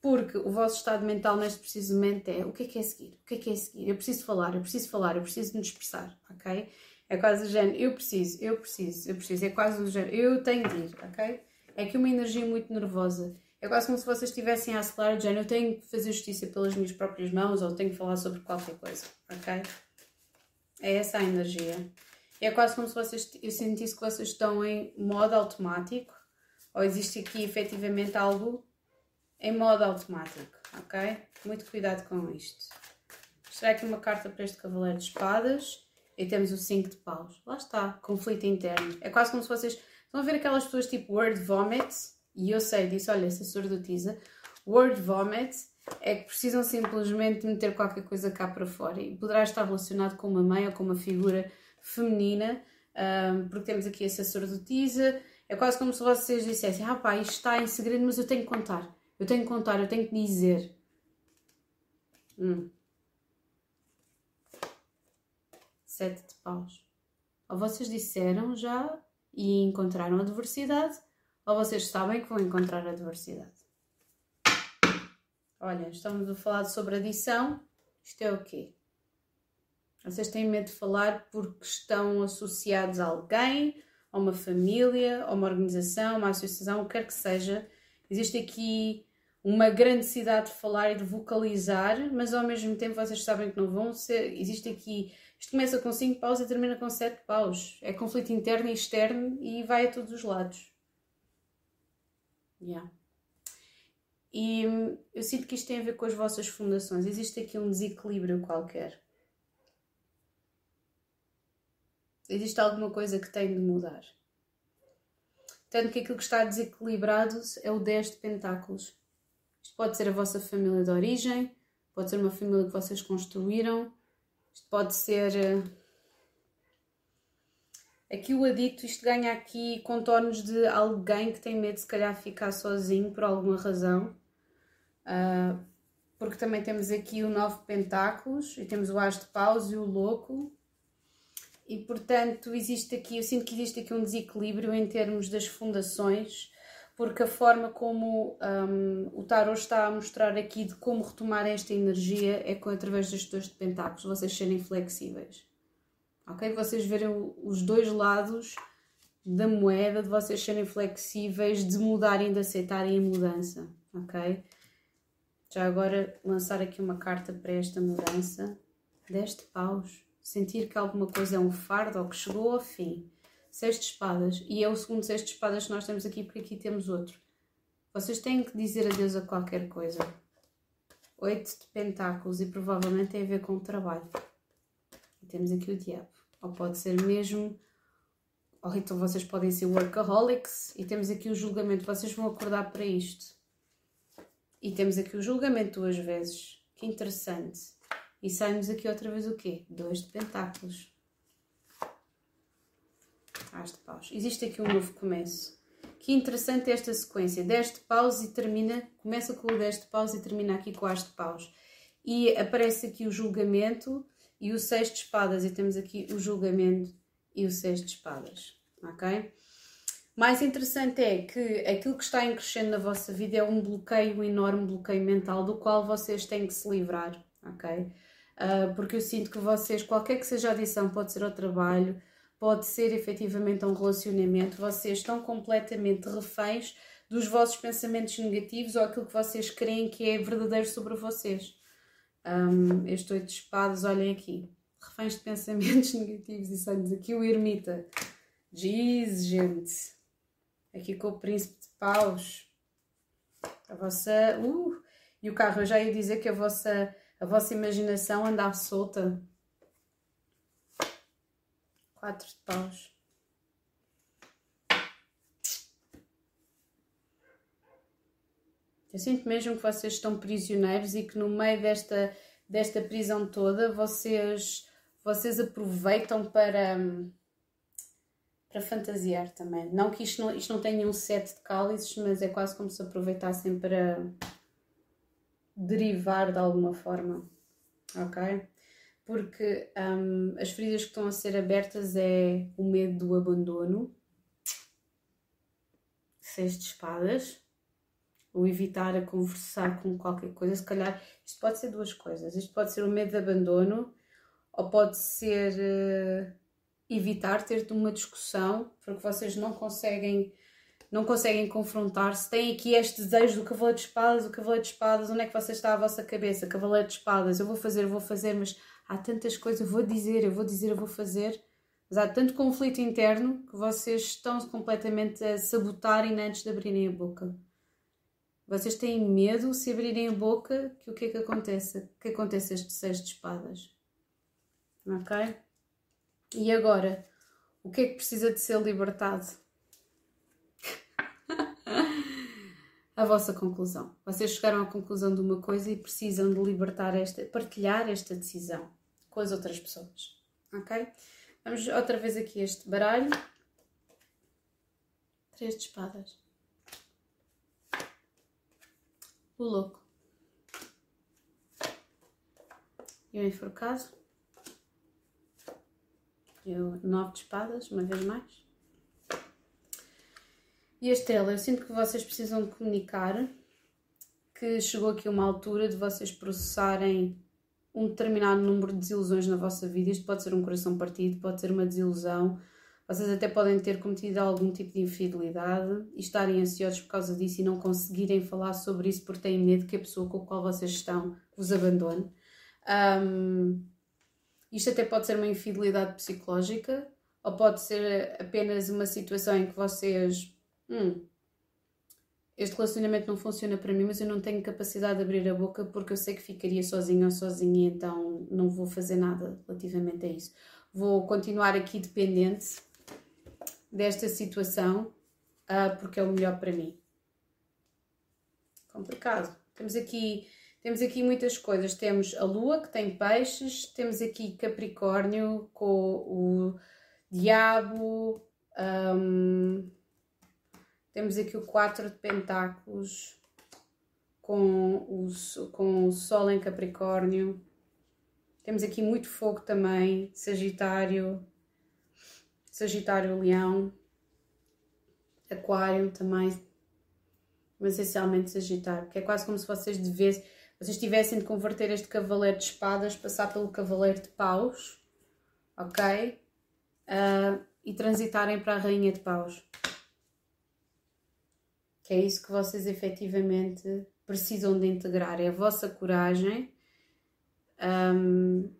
Porque o vosso estado mental neste preciso momento é o que é que é seguir? O que é que é seguir? Eu preciso falar, eu preciso falar, eu preciso me expressar, ok? É quase o género, eu preciso, eu preciso, eu preciso. É quase o género, eu tenho de ir, ok? É que uma energia muito nervosa. É quase como se vocês estivessem a acelerar o género, eu tenho que fazer justiça pelas minhas próprias mãos ou tenho que falar sobre qualquer coisa, ok? É essa a energia. É quase como se vocês, eu sentisse que vocês estão em modo automático ou existe aqui efetivamente algo em modo automático, ok? Muito cuidado com isto. Será aqui uma carta para este Cavaleiro de Espadas e temos o 5 de paus. Lá está, conflito interno. É quase como se vocês. Estão a ver aquelas pessoas tipo word vomit? E eu sei disso, olha, essa sordotisa. Word vomit é que precisam simplesmente meter qualquer coisa cá para fora. E poderá estar relacionado com uma mãe ou com uma figura feminina, um, porque temos aqui essa sordotisa. É quase como se vocês dissessem: ah pá, isto está em segredo, mas eu tenho que contar. Eu tenho que contar, eu tenho que dizer. Hum. Sete de paus. Ou vocês disseram já e encontraram adversidade, ou vocês sabem que vão encontrar adversidade. Olha, estamos a falar sobre adição. Isto é o quê? Vocês têm medo de falar porque estão associados a alguém, a uma família, a uma organização, a uma associação, o que quer que seja. Existe aqui uma grande necessidade de falar e de vocalizar, mas ao mesmo tempo vocês sabem que não vão ser. Existe aqui isto começa com 5 paus e termina com 7 paus. É conflito interno e externo e vai a todos os lados. Yeah. E hum, eu sinto que isto tem a ver com as vossas fundações. Existe aqui um desequilíbrio qualquer. Existe alguma coisa que tem de mudar. Tanto que aquilo que está desequilibrado é o 10 de pentáculos. Isto pode ser a vossa família de origem, pode ser uma família que vocês construíram, isto pode ser. Eh, aqui o adito, isto ganha aqui contornos de alguém que tem medo de se calhar ficar sozinho por alguma razão. Uh, porque também temos aqui o nove pentáculos e temos o as de paus e o louco. E portanto existe aqui, eu sinto que existe aqui um desequilíbrio em termos das fundações porque a forma como um, o tarot está a mostrar aqui de como retomar esta energia é com, através destes dois de pentáculos, vocês serem flexíveis. Ok? Vocês verem os dois lados da moeda, de vocês serem flexíveis, de mudarem, de aceitarem a mudança. Ok? Já agora lançar aqui uma carta para esta mudança. Deste paus. Sentir que alguma coisa é um fardo ou que chegou ao fim seis de espadas. E é o segundo seis de espadas que nós temos aqui, porque aqui temos outro. Vocês têm que dizer adeus a qualquer coisa. Oito de pentáculos e provavelmente tem a ver com o trabalho. E temos aqui o diabo. Ou pode ser mesmo... Ou então vocês podem ser workaholics. E temos aqui o julgamento. Vocês vão acordar para isto. E temos aqui o julgamento duas vezes. Que interessante. E saímos aqui outra vez o quê? Dois de pentáculos. As de paus. Existe aqui um novo começo. Que interessante esta sequência. 10 de paus e termina, começa com o 10 de paus e termina aqui com as de paus. E aparece aqui o julgamento e o 6 de espadas. E temos aqui o julgamento e o 6 de espadas. Ok? Mais interessante é que aquilo que está em crescendo na vossa vida é um bloqueio, um enorme bloqueio mental do qual vocês têm que se livrar, ok? Uh, porque eu sinto que vocês, qualquer que seja a adição, pode ser ao trabalho, pode ser efetivamente um relacionamento, vocês estão completamente reféns dos vossos pensamentos negativos ou aquilo que vocês creem que é verdadeiro sobre vocês. Um, este oito de espadas, olhem aqui. Reféns de pensamentos [laughs] negativos e sonhos. Aqui o ermita. Diz, gente. Aqui com o príncipe de paus. A vossa... Uh, e o carro, eu já ia dizer que a vossa, a vossa imaginação anda solta. Quatro de paus. Eu sinto mesmo que vocês estão prisioneiros e que no meio desta, desta prisão toda vocês, vocês aproveitam para, para fantasiar também. Não que isto não, isto não tenha um set de cálices, mas é quase como se aproveitassem para derivar de alguma forma. Ok? Porque um, as feridas que estão a ser abertas é o medo do abandono, seis de espadas ou evitar a conversar com qualquer coisa. Se calhar isto pode ser duas coisas. Isto pode ser o medo de abandono ou pode ser uh, evitar ter uma discussão porque vocês não conseguem não conseguem confrontar-se. Tem aqui este desejo do cavaleiro de espadas, o cavaleiro de espadas, onde é que você está a vossa cabeça? Cavaleiro de espadas, eu vou fazer, vou fazer, mas há tantas coisas, eu vou dizer, eu vou dizer, eu vou fazer. Mas há tanto conflito interno que vocês estão completamente a sabotarem antes de abrirem a boca. Vocês têm medo, se abrirem a boca, que o que é que acontece? Que acontece este seis de espadas. Ok? E agora, o que é que precisa de ser libertado? A vossa conclusão. Vocês chegaram à conclusão de uma coisa e precisam de libertar esta, partilhar esta decisão com as outras pessoas. Ok? Vamos outra vez aqui este baralho. Três de espadas. o louco. E o enforcado. E o nove de espadas, uma vez mais. E a eu sinto que vocês precisam de comunicar que chegou aqui uma altura de vocês processarem um determinado número de desilusões na vossa vida. Isto pode ser um coração partido, pode ser uma desilusão, vocês até podem ter cometido algum tipo de infidelidade e estarem ansiosos por causa disso e não conseguirem falar sobre isso porque têm medo que a pessoa com a qual vocês estão vos abandone. Um, isto até pode ser uma infidelidade psicológica ou pode ser apenas uma situação em que vocês. Hum, este relacionamento não funciona para mim, mas eu não tenho capacidade de abrir a boca porque eu sei que ficaria sozinho ou sozinha, então não vou fazer nada relativamente a isso. Vou continuar aqui dependente desta situação uh, porque é o melhor para mim. Complicado. Temos aqui, temos aqui muitas coisas. Temos a Lua que tem peixes, temos aqui Capricórnio com o Diabo, um, temos aqui o 4 de Pentáculos com o, com o Sol em Capricórnio. Temos aqui muito fogo também, Sagitário, Sagitário, Leão, Aquário também, mas essencialmente Sagitário, porque é quase como se vocês devessem, vocês tivessem de converter este Cavaleiro de Espadas, passar pelo Cavaleiro de Paus, ok? Uh, e transitarem para a Rainha de Paus. É isso que vocês efetivamente precisam de integrar, é a vossa coragem um,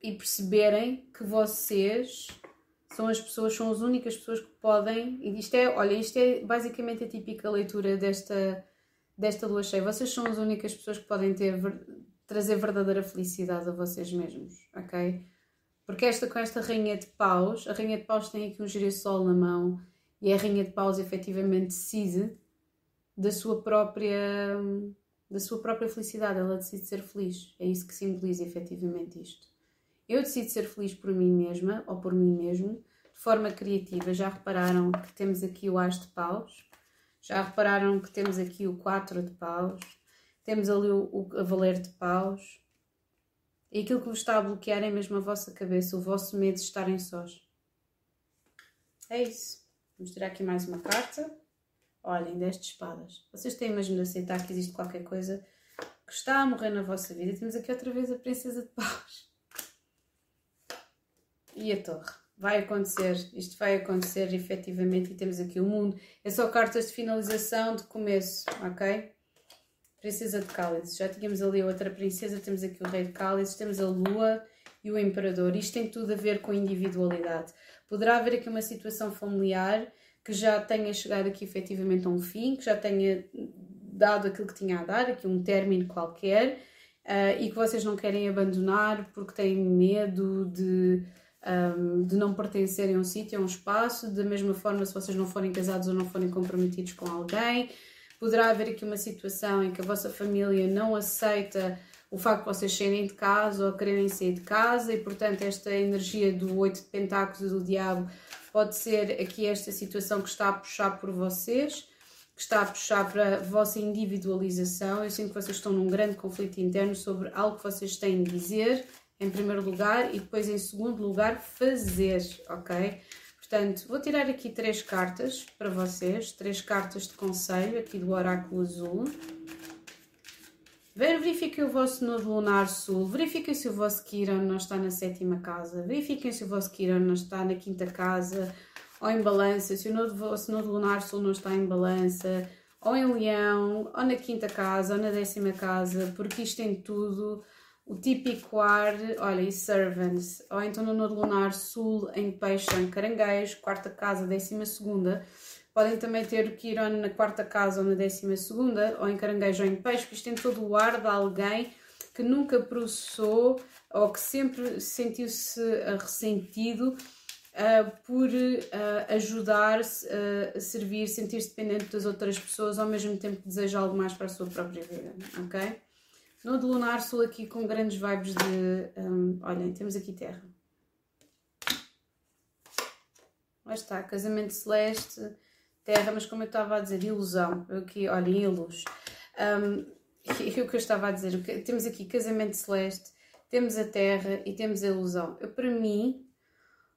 e perceberem que vocês são as pessoas, são as únicas pessoas que podem. E isto é, olha, isto é basicamente a típica leitura desta, desta lua cheia. Vocês são as únicas pessoas que podem ter, trazer verdadeira felicidade a vocês mesmos, ok? Porque esta com esta rainha de paus, a rainha de paus tem aqui um girassol na mão e a rainha de paus efetivamente decide da sua própria da sua própria felicidade, ela decide ser feliz. É isso que simboliza efetivamente isto. Eu decido ser feliz por mim mesma ou por mim mesmo, de forma criativa. Já repararam que temos aqui o As de Paus? Já repararam que temos aqui o 4 de Paus? Temos ali o, o Cavaleiro de Paus? E aquilo que vos está a bloquear é mesmo a vossa cabeça, o vosso medo de estarem sós. É isso. Vamos tirar aqui mais uma carta. Olhem, 10 de espadas. Vocês têm mesmo de aceitar que existe qualquer coisa que está a morrer na vossa vida. Temos aqui outra vez a Princesa de Paus e a torre. Vai acontecer, isto vai acontecer efetivamente e temos aqui o mundo. É só cartas de finalização, de começo, ok? Princesa de Cálices. Já tínhamos ali outra princesa, temos aqui o Rei de Cálices, temos a Lua e o Imperador. Isto tem tudo a ver com individualidade. Poderá haver aqui uma situação familiar que já tenha chegado aqui efetivamente a um fim, que já tenha dado aquilo que tinha a dar, aqui um término qualquer, uh, e que vocês não querem abandonar porque têm medo de, um, de não pertencerem a um sítio, a um espaço. Da mesma forma, se vocês não forem casados ou não forem comprometidos com alguém, poderá haver aqui uma situação em que a vossa família não aceita o facto de vocês saírem de casa ou quererem sair de casa, e portanto, esta energia do oito de pentáculos do diabo pode ser aqui esta situação que está a puxar por vocês, que está a puxar para a vossa individualização. Eu sinto que vocês estão num grande conflito interno sobre algo que vocês têm de dizer, em primeiro lugar, e depois, em segundo lugar, fazer, ok? Portanto, vou tirar aqui três cartas para vocês, três cartas de conselho aqui do Oráculo Azul. Verifiquem o vosso nodo lunar sul, verifiquem se o vosso Kiran não está na sétima casa, verifiquem se o vosso Kiran não está na quinta casa ou em balança, se o nodo, vosso nodo lunar sul não está em balança, ou em leão, ou na quinta casa, ou na décima casa, porque isto tem tudo o típico ar, olha, e servants, ou então no nodo lunar sul em peixe em caranguejo, quarta casa, décima segunda, Podem também ter o Quiron na quarta casa ou na décima segunda, ou em caranguejo ou em peixe, porque isto tem todo o ar de alguém que nunca processou ou que sempre sentiu-se uh, ressentido uh, por uh, ajudar-se a servir, sentir-se dependente das outras pessoas, ao mesmo tempo que deseja algo mais para a sua própria vida, ok? De lunar sul aqui com grandes vibes de... Um, olhem, temos aqui terra. Lá está, casamento celeste terra, mas como eu estava a dizer, ilusão. Aqui, olhem, luz. Um, [laughs] e o que eu estava a dizer, temos aqui casamento celeste, temos a terra e temos a ilusão. Eu, para mim,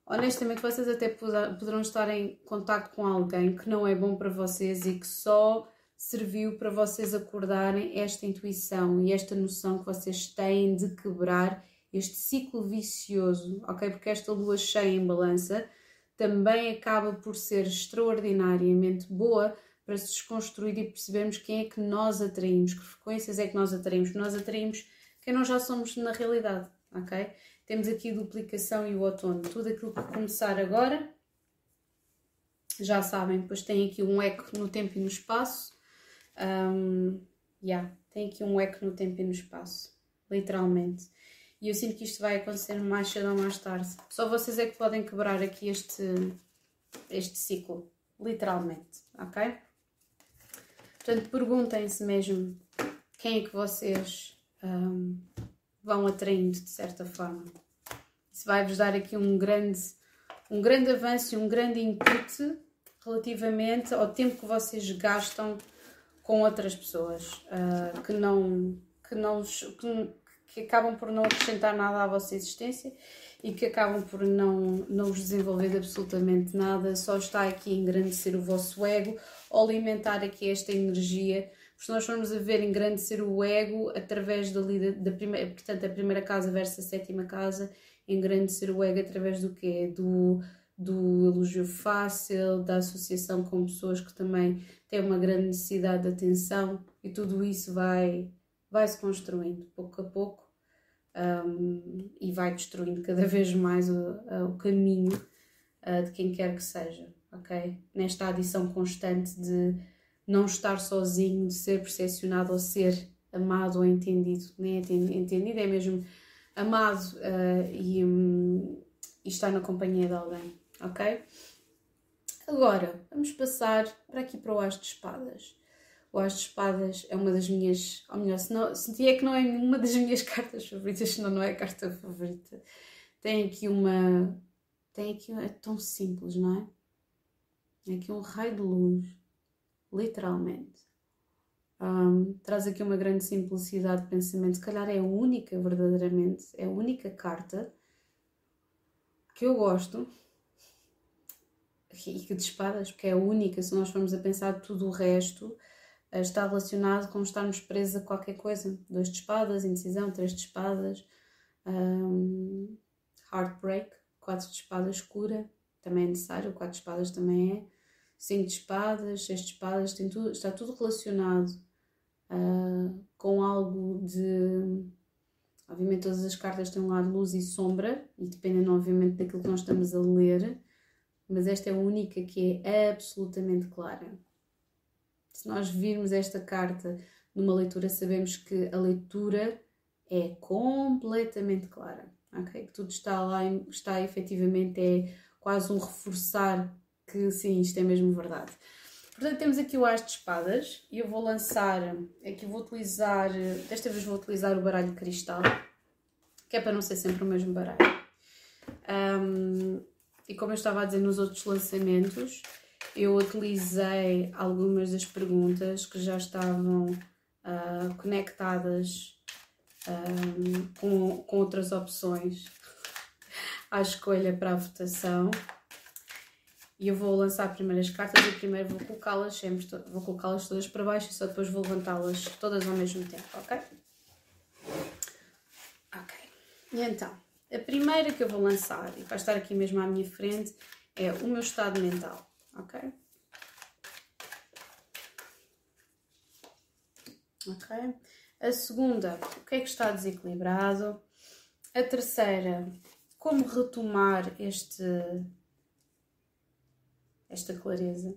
honestamente, vocês até poderão estar em contato com alguém que não é bom para vocês e que só serviu para vocês acordarem esta intuição e esta noção que vocês têm de quebrar este ciclo vicioso, ok? Porque esta lua cheia em balança também acaba por ser extraordinariamente boa para se desconstruir e percebermos quem é que nós atraímos, que frequências é que nós atraímos. Nós atraímos quem nós já somos na realidade, ok? Temos aqui a duplicação e o outono. Tudo aquilo que começar agora, já sabem, depois tem aqui um eco no tempo e no espaço. Um, yeah, tem aqui um eco no tempo e no espaço, literalmente. E eu sinto que isto vai acontecer mais cedo ou mais tarde. Só vocês é que podem quebrar aqui este, este ciclo, literalmente, ok? Portanto, perguntem-se mesmo quem é que vocês um, vão atraindo de certa forma. Isso vai-vos dar aqui um grande, um grande avanço e um grande input relativamente ao tempo que vocês gastam com outras pessoas uh, que não que não que, que acabam por não acrescentar nada à vossa existência e que acabam por não, não vos desenvolver de absolutamente nada, só está aqui a engrandecer o vosso ego alimentar aqui esta energia. Se nós formos a ver engrandecer o ego através da, da primeira, portanto, a primeira casa versus a sétima casa, engrandecer o ego através do quê? Do, do elogio fácil, da associação com pessoas que também têm uma grande necessidade de atenção e tudo isso vai, vai se construindo pouco a pouco um, e vai destruindo cada [laughs] vez mais o, o caminho uh, de quem quer que seja, ok? Nesta adição constante de não estar sozinho, de ser percepcionado ou ser amado ou entendido, nem entendido, é mesmo amado uh, e, um, e estar na companhia de alguém, ok? Agora, vamos passar para aqui para o As de Espadas. As de Espadas é uma das minhas, ou melhor, se, não, se é que não é uma das [laughs] minhas cartas favoritas, senão não é a carta favorita. Tem aqui uma. Tem aqui. É tão simples, não é? Tem aqui um raio de luz, literalmente. Um, traz aqui uma grande simplicidade de pensamento. Se calhar é a única, verdadeiramente, é a única carta que eu gosto e que de espadas, porque é a única, se nós formos a pensar tudo o resto, está relacionado com estarmos presos a qualquer coisa. Dois de espadas, indecisão, três de espadas, um, heartbreak, quatro de espadas, cura, também é necessário, quatro de espadas também é, cinco de espadas, seis de espadas, tem tudo, está tudo relacionado uh, com algo de. Obviamente, todas as cartas têm um lado luz e sombra, e dependem, obviamente, daquilo que nós estamos a ler, mas esta é a única que é absolutamente clara. Se nós virmos esta carta numa leitura, sabemos que a leitura é completamente clara, ok? Que tudo está lá, está efetivamente, é quase um reforçar que sim, isto é mesmo verdade. Portanto, temos aqui o As de Espadas e eu vou lançar, aqui vou utilizar, desta vez vou utilizar o baralho cristal, que é para não ser sempre o mesmo baralho. Um, e como eu estava a dizer nos outros lançamentos, eu utilizei algumas das perguntas que já estavam uh, conectadas um, com, com outras opções à escolha para a votação. E eu vou lançar primeiro as cartas e primeiro vou colocá-las sempre, vou colocá-las todas para baixo e só depois vou levantá-las todas ao mesmo tempo, ok? Ok. E então, a primeira que eu vou lançar, e vai estar aqui mesmo à minha frente, é o meu estado mental, ok? Ok? A segunda, o que é que está desequilibrado? A terceira, como retomar este esta clareza.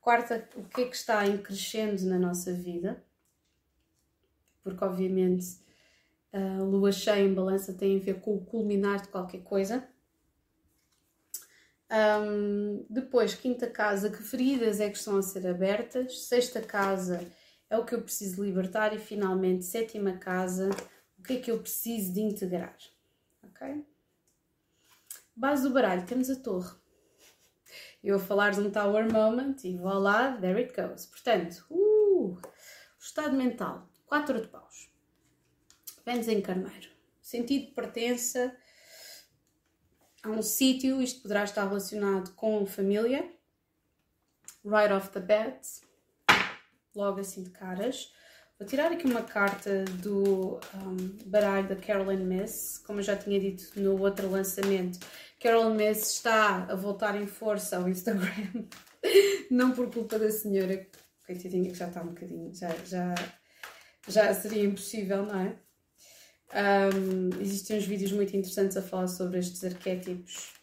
Quarta, o que é que está em crescendo na nossa vida? Porque, obviamente, a lua cheia em balança tem a ver com o culminar de qualquer coisa. Um, depois, quinta casa, que feridas é que estão a ser abertas? Sexta casa é o que eu preciso libertar. E finalmente, sétima casa, o que é que eu preciso de integrar? Ok? Base do baralho, temos a torre eu a falar de um Tower Moment e vou lá, there it goes. Portanto, uh, estado mental, 4 de paus. Vênus em carneiro. Sentido de pertença a um sítio, isto poderá estar relacionado com família. Right off the bat, logo assim de caras. Vou tirar aqui uma carta do um, baralho da Carolyn Miss, como eu já tinha dito no outro lançamento. Carolyn Miss está a voltar em força ao Instagram, [laughs] não por culpa da senhora, coitadinha que já está um bocadinho, já, já, já seria impossível, não é? Um, existem uns vídeos muito interessantes a falar sobre estes arquétipos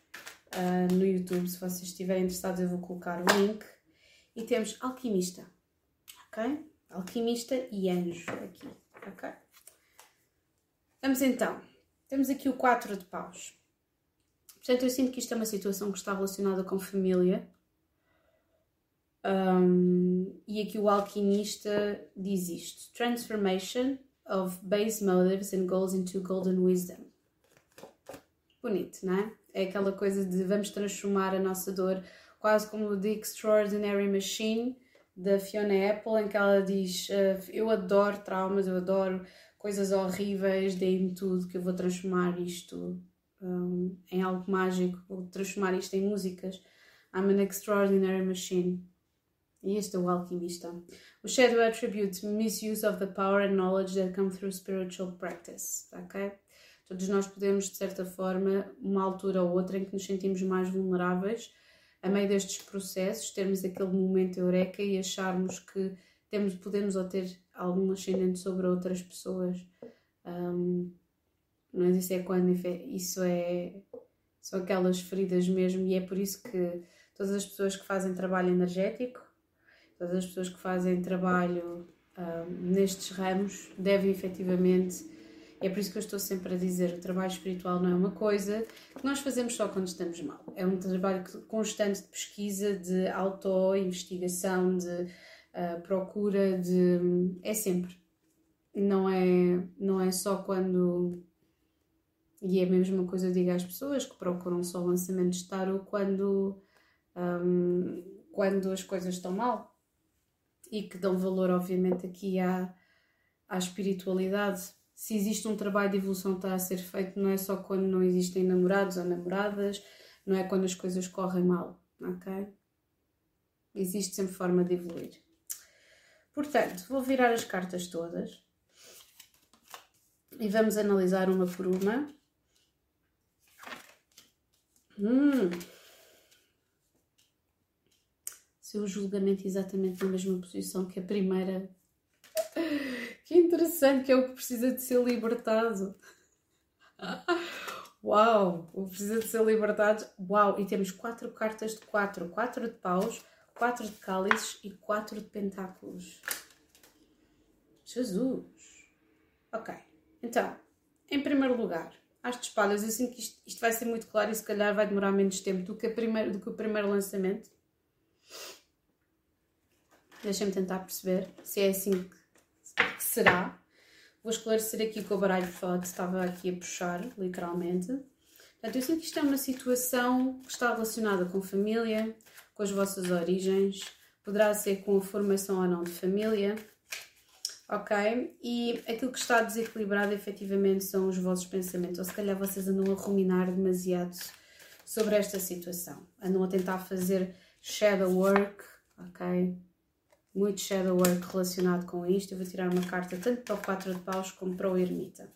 uh, no YouTube. Se vocês estiverem interessados, eu vou colocar o link. E temos alquimista, ok? Alquimista e anjo aqui, ok? Vamos então. Temos aqui o 4 de paus. Portanto, eu sinto que isto é uma situação que está relacionada com família. Um, e aqui o alquimista diz isto: Transformation of base motives and goals into golden wisdom. Bonito, não é? É aquela coisa de vamos transformar a nossa dor quase como The Extraordinary Machine da Fiona Apple, em que ela diz: uh, Eu adoro traumas, eu adoro coisas horríveis, dei-me tudo que eu vou transformar isto um, em algo mágico, vou transformar isto em músicas. I'm an extraordinary machine. E este é o alquimista. O Shadow Attribute, misuse of the power and knowledge that come through spiritual practice. Ok? Todos nós podemos, de certa forma, uma altura ou outra em que nos sentimos mais vulneráveis, a meio destes processos, termos aquele momento eureka e acharmos que temos, podemos ou ter algum ascendente sobre outras pessoas. Um, mas isso é quando isso é são aquelas feridas mesmo e é por isso que todas as pessoas que fazem trabalho energético todas as pessoas que fazem trabalho um, nestes ramos devem efetivamente é por isso que eu estou sempre a dizer o trabalho espiritual não é uma coisa que nós fazemos só quando estamos mal. É um trabalho constante de pesquisa de auto-investigação de uh, procura de é sempre. Não é não é só quando e é a mesma coisa eu digo às pessoas que procuram só lançamentos de tarot quando, um, quando as coisas estão mal e que dão valor, obviamente, aqui à, à espiritualidade. Se existe um trabalho de evolução está a ser feito, não é só quando não existem namorados ou namoradas, não é quando as coisas correm mal, ok? Existe sempre forma de evoluir. Portanto, vou virar as cartas todas e vamos analisar uma por uma. Hum. Seu julgamento exatamente na mesma posição que a primeira. [laughs] Que interessante, que é o que precisa de ser libertado. [laughs] Uau! O precisa de ser libertado. Uau! E temos quatro cartas de quatro. Quatro de paus, quatro de cálices e quatro de pentáculos. Jesus! Ok. Então, em primeiro lugar, as de espadas, eu sinto que isto, isto, vai ser muito claro e se calhar vai demorar menos tempo do que, primeiro, do que o primeiro lançamento. Deixem-me tentar perceber se é assim que, será. Vou esclarecer aqui com o baralho foto, estava aqui a puxar, literalmente. Portanto, eu sinto que isto é uma situação que está relacionada com família, com as vossas origens, poderá ser com a formação ou não de família, ok? E aquilo que está desequilibrado efetivamente são os vossos pensamentos, ou se calhar vocês andam a ruminar demasiado sobre esta situação, andam a tentar fazer shadow work, ok? Muito shadow work relacionado com isto. Eu vou tirar uma carta tanto para o 4 de paus como para o ermita.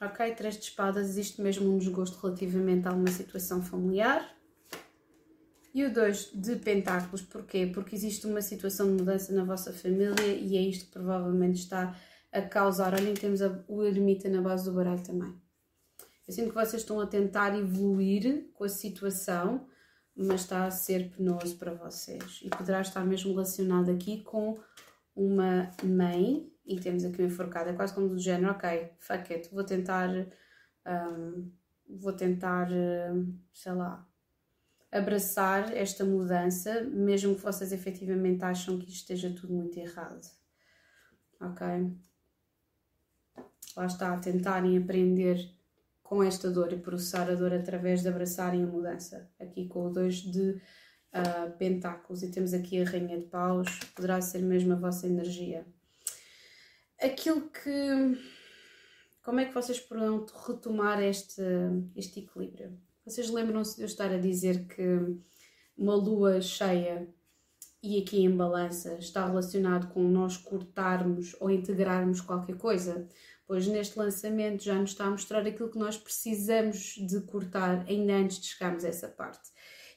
Ok, três de espadas, existe mesmo um desgosto relativamente a uma situação familiar. E o 2 de pentáculos, porquê? Porque existe uma situação de mudança na vossa família e é isto que provavelmente está a causar. Olhem, temos o ermita na base do baralho também. Eu sinto que vocês estão a tentar evoluir com a situação, mas está a ser penoso para vocês. E poderá estar mesmo relacionado aqui com uma mãe, e temos aqui uma enforcada, quase como do género, ok, fuck it, vou tentar, um, vou tentar, sei lá, abraçar esta mudança, mesmo que vocês efetivamente acham que isto esteja tudo muito errado. Ok? Lá está, tentarem aprender com esta dor e processar a dor através de abraçarem a mudança. Aqui com o 2 de uh, pentáculos e temos aqui a rainha de paus, poderá ser mesmo a vossa energia. Aquilo que... Como é que vocês poderão retomar este, este equilíbrio? Vocês lembram-se de eu estar a dizer que uma lua cheia e aqui em balança está relacionado com nós cortarmos ou integrarmos qualquer coisa? Pois neste lançamento já nos está a mostrar aquilo que nós precisamos de cortar ainda antes de chegarmos a essa parte.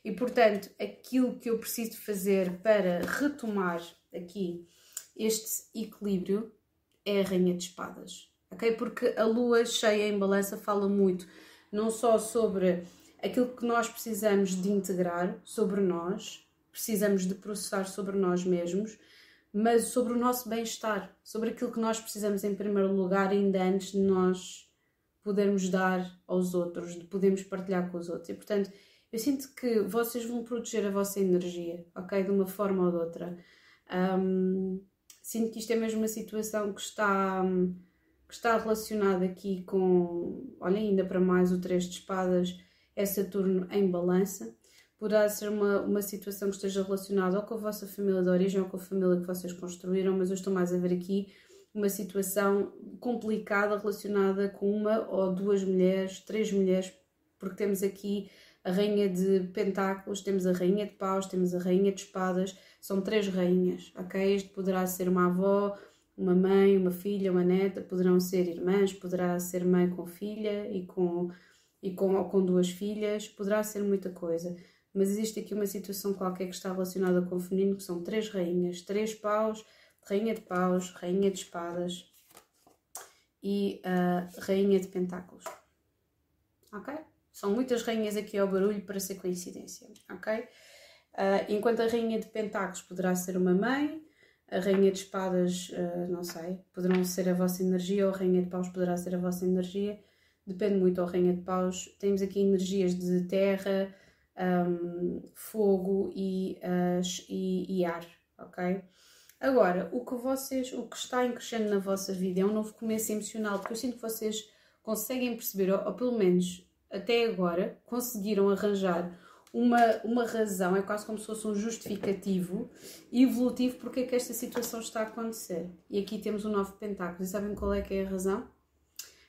E portanto, aquilo que eu preciso fazer para retomar aqui este equilíbrio é a Rainha de Espadas, ok? Porque a lua cheia em balança fala muito não só sobre aquilo que nós precisamos de integrar sobre nós, precisamos de processar sobre nós mesmos, mas sobre o nosso bem-estar, sobre aquilo que nós precisamos em primeiro lugar, ainda antes de nós podermos dar aos outros, de podermos partilhar com os outros. E portanto, eu sinto que vocês vão proteger a vossa energia, ok? De uma forma ou de outra. Um, sinto que isto é mesmo uma situação que está, que está relacionada aqui com, olha, ainda para mais o Três de Espadas é Saturno em balança. Poderá ser uma, uma situação que esteja relacionada ou com a vossa família de origem ou com a família que vocês construíram, mas eu estou mais a ver aqui uma situação complicada relacionada com uma ou duas mulheres, três mulheres, porque temos aqui a Rainha de Pentáculos, temos a Rainha de Paus, temos a Rainha de Espadas, são três rainhas, ok? Isto poderá ser uma avó, uma mãe, uma filha, uma neta, poderão ser irmãs, poderá ser mãe com filha e com e com, com duas filhas, poderá ser muita coisa. Mas existe aqui uma situação qualquer que está relacionada com o feminino, que são três rainhas, três paus, rainha de paus, rainha de espadas e a uh, rainha de pentáculos. Ok? São muitas rainhas aqui ao barulho para ser coincidência, ok? Uh, enquanto a rainha de pentáculos poderá ser uma mãe, a rainha de espadas, uh, não sei, poderão ser a vossa energia, ou a rainha de paus poderá ser a vossa energia, depende muito ao Rainha de Paus. Temos aqui energias de terra, um, fogo e, uh, e, e, ar, ok? Agora, o que vocês, o que está em crescendo na vossa vida é um novo começo emocional, porque eu sinto que vocês conseguem perceber, ou, ou pelo menos até agora, conseguiram arranjar uma, uma razão, é quase como se fosse um justificativo evolutivo porque é que esta situação está a acontecer. E aqui temos o um novo pentáculo. E sabem qual é que é a razão?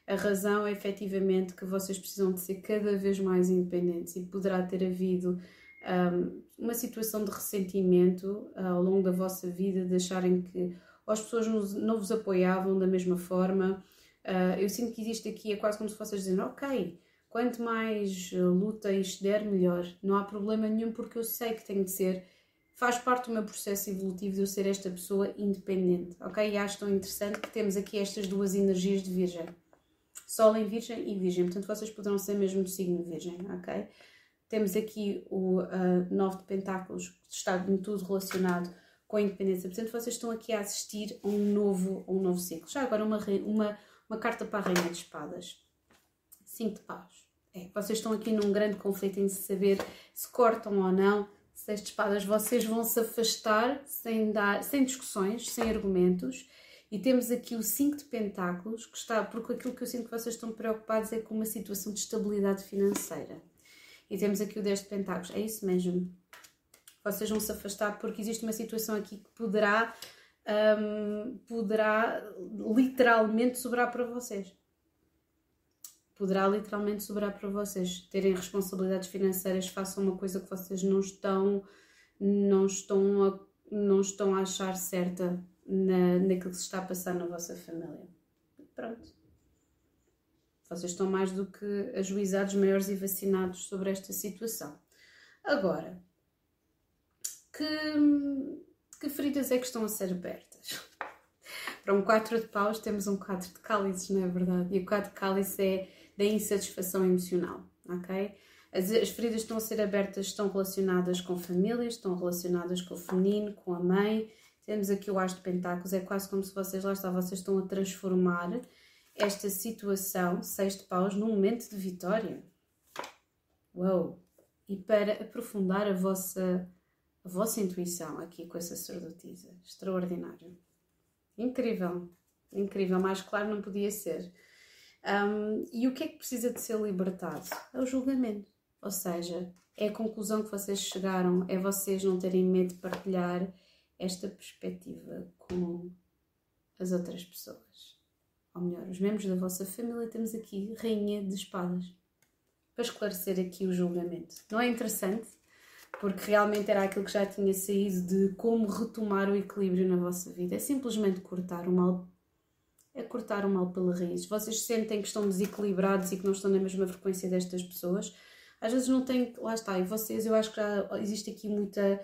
A razão é efetivamente que vocês precisam de ser cada vez mais independentes e poderá ter havido um, uma situação de ressentimento uh, ao longo da vossa vida, de acharem que as pessoas não vos apoiavam da mesma forma. Uh, eu sinto que existe aqui, é quase como se vocês dizendo, ok, Quanto mais eh, luta isto der, melhor. Não há problema nenhum porque eu sei que tenho de ser. Faz parte do meu processo evolutivo de eu ser esta pessoa independente, ok? E acho tão interessante que temos aqui estas duas energias de Virgem. Sol em Virgem e Virgem. Portanto, vocês poderão ser mesmo do signo Virgem, ok? Temos aqui o uh, Nove de Pentáculos, que está em tudo relacionado com a independência. Portanto, vocês estão aqui a assistir a um novo, um novo ciclo. Já agora, uma, uma, uma carta para a Rainha de Espadas. Cinco de Paus. É, vocês estão aqui num grande conflito em saber se cortam ou não. Seis de espadas, vocês vão se afastar sem, dar, sem discussões, sem argumentos. E temos aqui o 5 de Pentáculos, que está, porque aquilo que eu sinto que vocês estão preocupados é com uma situação de estabilidade financeira. E temos aqui o 10 de Pentáculos, é isso mesmo. Vocês vão se afastar porque existe uma situação aqui que poderá, um, poderá literalmente sobrar para vocês poderá literalmente sobrar para vocês. Terem responsabilidades financeiras, façam uma coisa que vocês não estão, não estão, a, não estão a achar certa na, naquilo que se está a passar na vossa família. Pronto. Vocês estão mais do que ajuizados, maiores e vacinados sobre esta situação. Agora, que, que feridas é que estão a ser abertas? [laughs] Para um 4 de paus temos um 4 de cálices, não é verdade? E o 4 de cálices é da insatisfação emocional, ok? As, as, feridas estão a ser abertas, estão relacionadas com famílias, estão relacionadas com o feminino, com a mãe. Temos aqui o As de Pentáculos, é quase como se vocês, lá está, vocês estão a transformar esta situação, seis de paus, num momento de vitória. Uau! E para aprofundar a vossa, a vossa intuição aqui com essa sacerdotisa. Extraordinário. Incrível. Incrível. Mais claro não podia ser. Um, e o que é que precisa de ser libertado? É o julgamento. Ou seja, é a conclusão que vocês chegaram, é vocês não terem medo de partilhar esta perspectiva com as outras pessoas. Ou melhor, os membros da vossa família, temos aqui Rainha de Espadas para esclarecer aqui o julgamento. Não é interessante? Porque realmente era aquilo que já tinha saído de como retomar o equilíbrio na vossa vida. É simplesmente cortar o mal é cortar o mal pela raiz. Vocês sentem que estão desequilibrados e que não estão na mesma frequência destas pessoas. Às vezes não tem. Lá está. E vocês, eu acho que já existe aqui muita.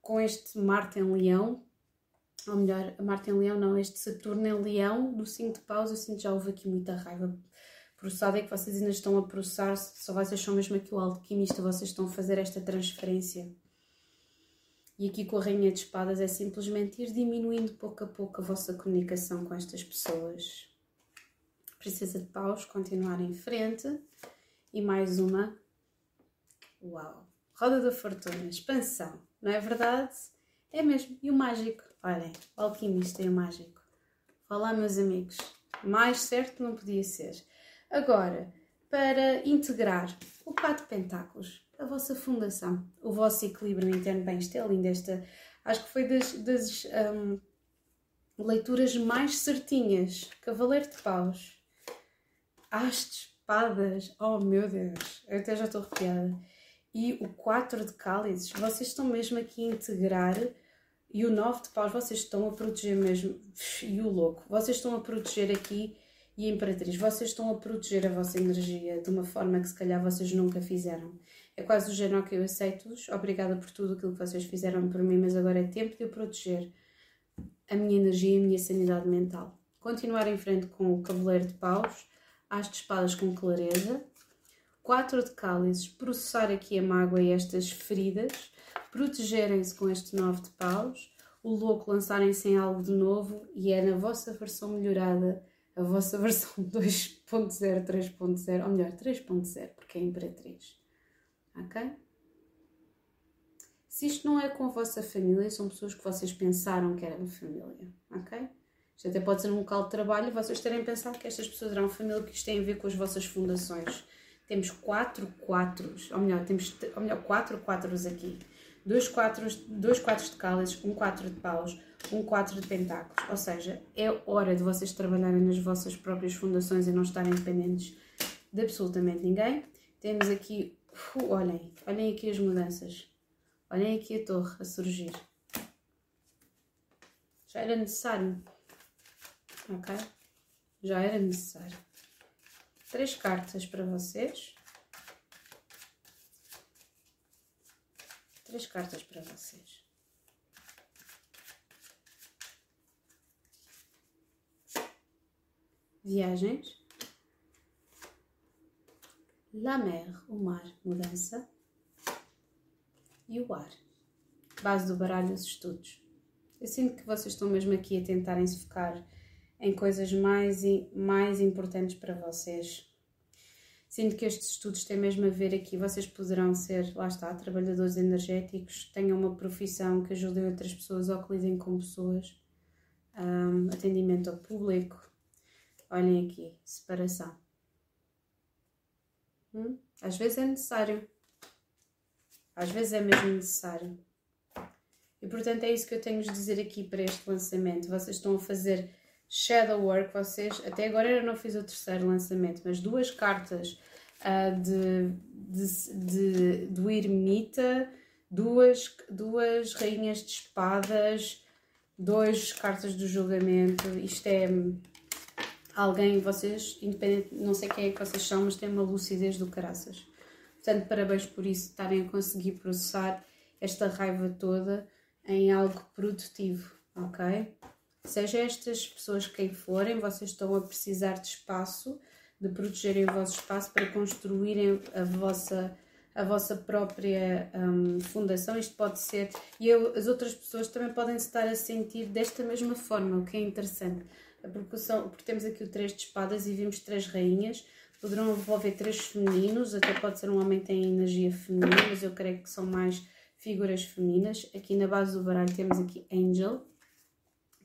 Com este Marte em Leão, ou melhor, Marte em Leão, não, este Saturno em Leão, do 5 de paus, eu sinto já houve aqui muita raiva. Processado é que vocês ainda estão a processar-se, só vocês são mesmo aqui o alquimista, vocês estão a fazer esta transferência e aqui com a Rainha de Espadas é simplesmente ir diminuindo pouco a pouco a vossa comunicação com estas pessoas. Princesa de Paus, continuar em frente. E mais uma. Uau! Roda da Fortuna, expansão, não é verdade? É mesmo. E o mágico? Olhem, o alquimista e o mágico. Olá, meus amigos. Mais certo não podia ser. Agora, para integrar o quatro pentáculos, a vossa fundação, o vosso equilíbrio interno. Bem, isto é lindo. Esta, acho que foi das, das um, leituras mais certinhas. Cavaleiro de Paus, As de Espadas, oh meu Deus, eu até já estou arrepiada. E o 4 de Cálices, vocês estão mesmo aqui a integrar. E o 9 de Paus, vocês estão a proteger mesmo. E o louco, vocês estão a proteger aqui. E a Imperatriz, vocês estão a proteger a vossa energia de uma forma que se calhar vocês nunca fizeram. É quase do género que eu aceito-vos, obrigada por tudo aquilo que vocês fizeram por mim, mas agora é tempo de eu proteger a minha energia e a minha sanidade mental. Continuar em frente com o Cavaleiro de Paus, as de espadas com clareza, quatro de cálices, processar aqui a mágoa e estas feridas, protegerem-se com este nove de paus, o louco lançarem-se em algo de novo e é na vossa versão melhorada, a vossa [laughs] versão 2.0, 3.0, ou melhor, 3.0, porque é Imperatriz ok? Se isto não é com a vossa família, são pessoas que vocês pensaram que eram família, ok? Isto até pode ser num local de trabalho e vocês terem pensado que estas pessoas eram família, que isto tem a ver com as vossas fundações. Temos quatro quatros, ou melhor, temos ou melhor, quatro quatros aqui. Dois quatros, dois quatros de cálices, um quatro de paus, um quatro de pentáculos. Ou seja, é hora de vocês trabalharem nas vossas próprias fundações e não estarem dependentes de absolutamente ninguém. Temos aqui Uf, olhem, olhem aqui as mudanças. Olhem aqui a torre a surgir. Já era necessário. Ok? Já era necessário três cartas para vocês. Três cartas para vocês. Viagens. La mer, o mar, mudança. E o ar. Base do baralho, os estudos. Eu sinto que vocês estão mesmo aqui a tentarem se focar em coisas mais, mais importantes para vocês. Sinto que estes estudos têm mesmo a ver aqui. Vocês poderão ser, lá está, trabalhadores energéticos, tenham uma profissão que ajudem outras pessoas ou que lidem com pessoas, um, atendimento ao público. Olhem aqui, separação. Hum? Às vezes é necessário. Às vezes é mesmo necessário. E portanto é isso que eu tenho de dizer aqui para este lançamento. Vocês estão a fazer shadow work, vocês, até agora eu não fiz o terceiro lançamento, mas duas cartas uh, de, de, de, do Ermita, duas, duas rainhas de espadas, duas cartas do julgamento. Isto é alguém, vocês, independente, não sei quem é que vocês são, mas têm uma lucidez do caraças. Portanto, parabéns por isso, estarem a conseguir processar esta raiva toda em algo produtivo, ok? Seja estas pessoas quem forem, vocês estão a precisar de espaço, de protegerem o vosso espaço para construírem a vossa, a vossa própria um, fundação. Isto pode ser. E eu, as outras pessoas também podem estar a sentir desta mesma forma, o que é interessante. Porque, são, porque temos aqui o três de espadas e vimos três rainhas. Poderão envolver três femininos, até pode ser um homem que tem energia feminina, mas eu creio que são mais figuras femininas. Aqui na base do baralho temos aqui Angel,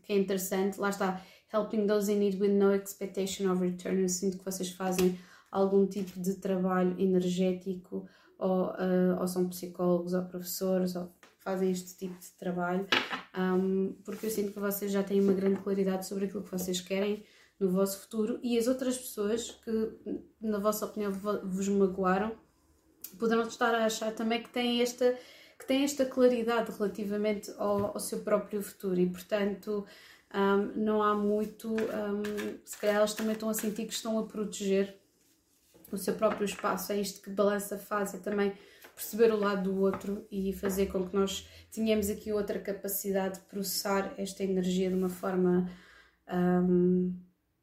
que é interessante. Lá está, helping those in need with no expectation of return. Eu sinto que vocês fazem algum tipo de trabalho energético, ou, uh, ou são psicólogos ou professores, ou fazem este tipo de trabalho, um, porque eu sinto que vocês já têm uma grande claridade sobre aquilo que vocês querem no vosso futuro e as outras pessoas que, na vossa opinião, vos magoaram, poderão estar a achar também que têm esta que têm esta claridade relativamente ao, ao seu próprio futuro e, portanto, um, não há muito. Um, se calhar elas também estão a sentir que estão a proteger o seu próprio espaço. É isto que balança faz, é também perceber o lado do outro e fazer com que nós tenhamos aqui outra capacidade de processar esta energia de uma forma um,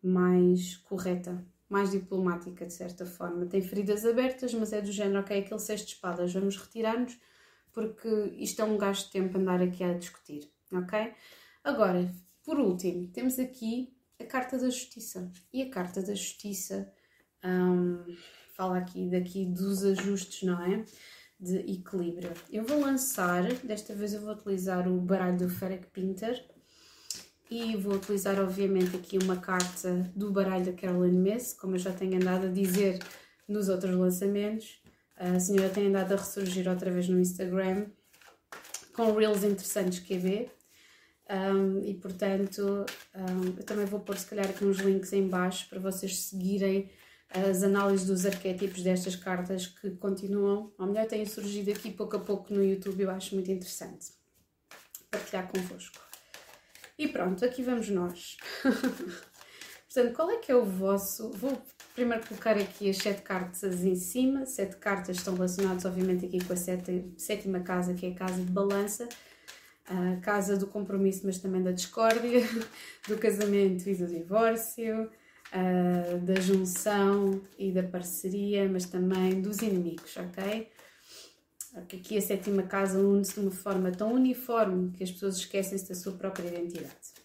mais correta, mais diplomática, de certa forma. Tem feridas abertas, mas é do género, ok, aquele cesto de espadas, vamos retirar-nos porque isto é um gasto de tempo andar aqui a discutir, ok? Agora, por último, temos aqui a Carta da Justiça. E a Carta da Justiça um, fala aqui daqui dos ajustes, não é? De equilíbrio. Eu vou lançar, desta vez eu vou utilizar o baralho do Ferric Pinter e vou utilizar, obviamente, aqui uma carta do baralho da Carolyn Miss, como eu já tenho andado a dizer nos outros lançamentos. A senhora tem andado a ressurgir outra vez no Instagram com reels interessantes que ver. Um, e portanto, um, eu também vou pôr se calhar aqui uns links em baixo para vocês seguirem as análises dos arquétipos destas cartas que continuam, ou melhor, têm surgido aqui pouco a pouco no YouTube, eu acho muito interessante partilhar convosco. E pronto, aqui vamos nós. [laughs] Portanto, qual é que é o vosso. Vou primeiro colocar aqui as sete cartas em cima. Sete cartas estão relacionadas, obviamente, aqui com a sete, sétima casa, que é a casa de balança, a casa do compromisso, mas também da discórdia, [laughs] do casamento e do divórcio, da junção e da parceria, mas também dos inimigos, ok? Aqui a sétima casa une-se de uma forma tão uniforme que as pessoas esquecem-se da sua própria identidade.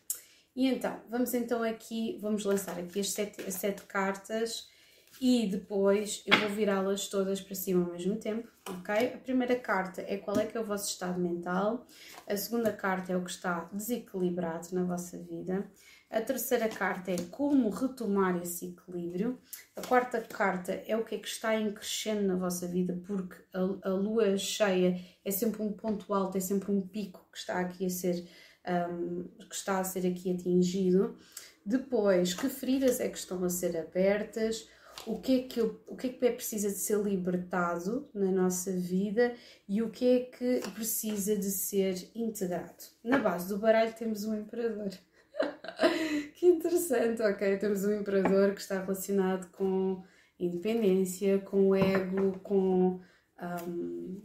E então, vamos então aqui, vamos lançar aqui as sete, as sete cartas e depois eu vou virá-las todas para cima ao mesmo tempo, ok? A primeira carta é qual é que é o vosso estado mental, a segunda carta é o que está desequilibrado na vossa vida, a terceira carta é como retomar esse equilíbrio, a quarta carta é o que é que está em crescendo na vossa vida, porque a, a lua cheia é sempre um ponto alto, é sempre um pico que está aqui a ser um, que está a ser aqui atingido. Depois, que feridas é que estão a ser abertas? O que, é que eu, o que é que é precisa de ser libertado na nossa vida e o que é que precisa de ser integrado. Na base do baralho temos um imperador. [laughs] que interessante, ok? Temos um imperador que está relacionado com independência, com ego, com um,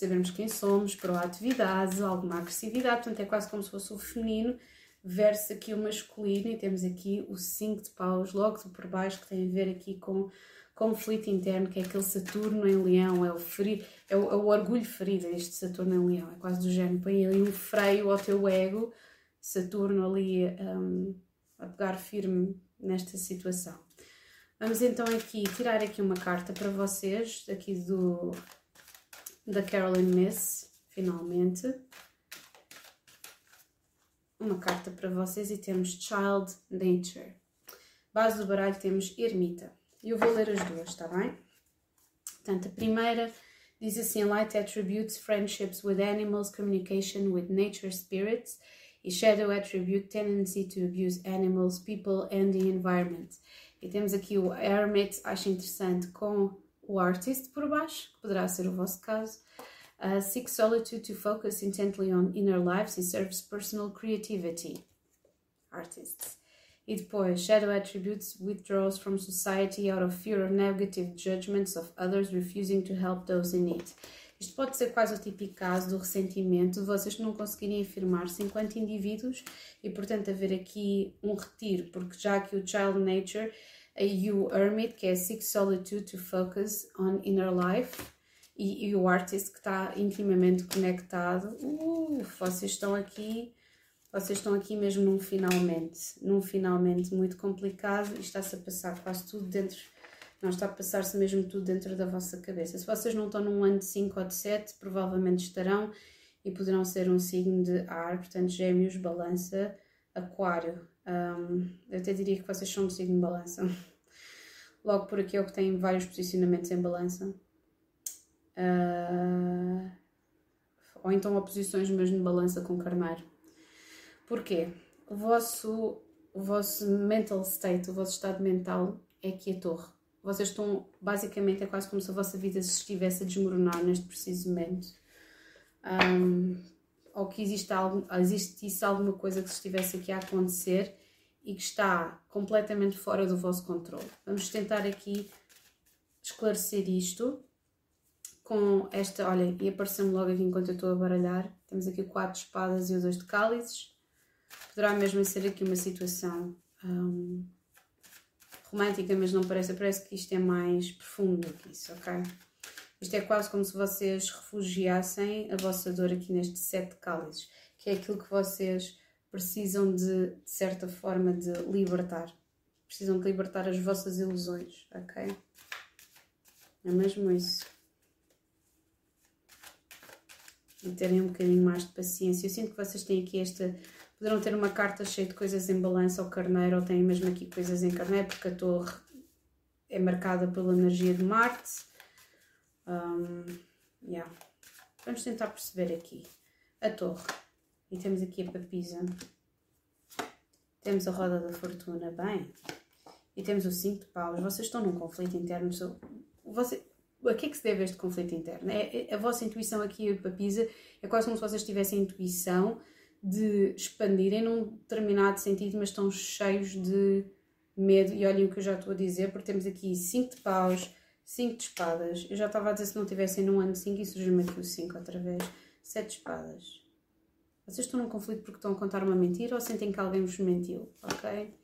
sabermos quem somos, proatividade, alguma agressividade, portanto é quase como se fosse o feminino versus aqui o masculino e temos aqui o 5 de paus logo por baixo que tem a ver aqui com conflito interno, que é aquele Saturno em Leão, é o, ferido, é o, é o orgulho ferido, este Saturno em Leão, é quase do género, põe ali um freio ao teu ego, Saturno ali um, a pegar firme nesta situação. Vamos então aqui tirar aqui uma carta para vocês, aqui do da Carolyn Miss, finalmente. Uma carta para vocês e temos Child Nature. Base do baralho temos Ermita. E eu vou ler as duas, está bem? Portanto, a primeira diz assim: Light attributes friendships with animals, communication with nature spirits. E Shadow attribute tendency to abuse animals, people and the environment. E temos aqui o Hermit, acho interessante, com o Artist por baixo, que poderá ser o vosso caso. Uh, seek solitude to focus intently on inner lives e serves personal creativity. Artists. E depois, Shadow Attributes withdraws from society out of fear of negative judgments of others, refusing to help those in need. Isto pode ser quase o típico caso do ressentimento, de vocês não conseguirem afirmar-se enquanto indivíduos e, portanto, haver aqui um retiro, porque já aqui o Child Nature e o Hermit, que é Seek Solitude to Focus on Inner Life, e, e o Artist, que está intimamente conectado, uh, vocês estão aqui vocês estão aqui mesmo num finalmente, num finalmente muito complicado e está-se a passar quase tudo dentro, não está a passar-se mesmo tudo dentro da vossa cabeça. Se vocês não estão num ano de 5 ou de 7, provavelmente estarão e poderão ser um signo de ar, portanto, gêmeos, balança, aquário. Um, eu até diria que vocês são um signo de balança. Logo por aqui é que tem vários posicionamentos em balança. Uh, ou então oposições mesmo de balança com carneiro. Porquê? O vosso, o vosso mental state, o vosso estado mental é que é torre. Vocês estão, basicamente, é quase como se a vossa vida se estivesse a desmoronar neste preciso momento. Um, ou que existe algo, existisse alguma coisa que estivesse aqui a acontecer e que está completamente fora do vosso controle. Vamos tentar aqui esclarecer isto com esta, olha, e apareceu-me logo aqui enquanto eu estou a baralhar, temos aqui o 4 de espadas e o 2 de cálices, Poderá mesmo ser aqui uma situação um, romântica, mas não parece. Parece que isto é mais profundo do que isso, ok? Isto é quase como se vocês refugiassem a vossa dor aqui neste sete cálices, que é aquilo que vocês precisam de, de certa forma, de libertar. Precisam de libertar as vossas ilusões, ok? É mesmo isso. E terem um bocadinho mais de paciência. Eu sinto que vocês têm aqui esta Poderão ter uma carta cheia de coisas em balança ou carneiro, ou têm mesmo aqui coisas em carneiro, porque a torre é marcada pela energia de Marte. Um, yeah. Vamos tentar perceber aqui a torre. E temos aqui a papisa. Temos a roda da fortuna, bem. E temos o 5 de paus. Vocês estão num conflito interno. Você, a que é que se deve este conflito interno? É, é, a vossa intuição aqui, a papisa, é quase como se vocês tivessem intuição de expandirem num determinado sentido, mas estão cheios de medo. E olhem o que eu já estou a dizer, porque temos aqui 5 de paus, 5 de espadas. Eu já estava a dizer se não tivessem num ano 5 e surgiu-me aqui o 5 outra vez. 7 de espadas. Vocês estão num conflito porque estão a contar uma mentira ou sentem que alguém vos mentiu, ok?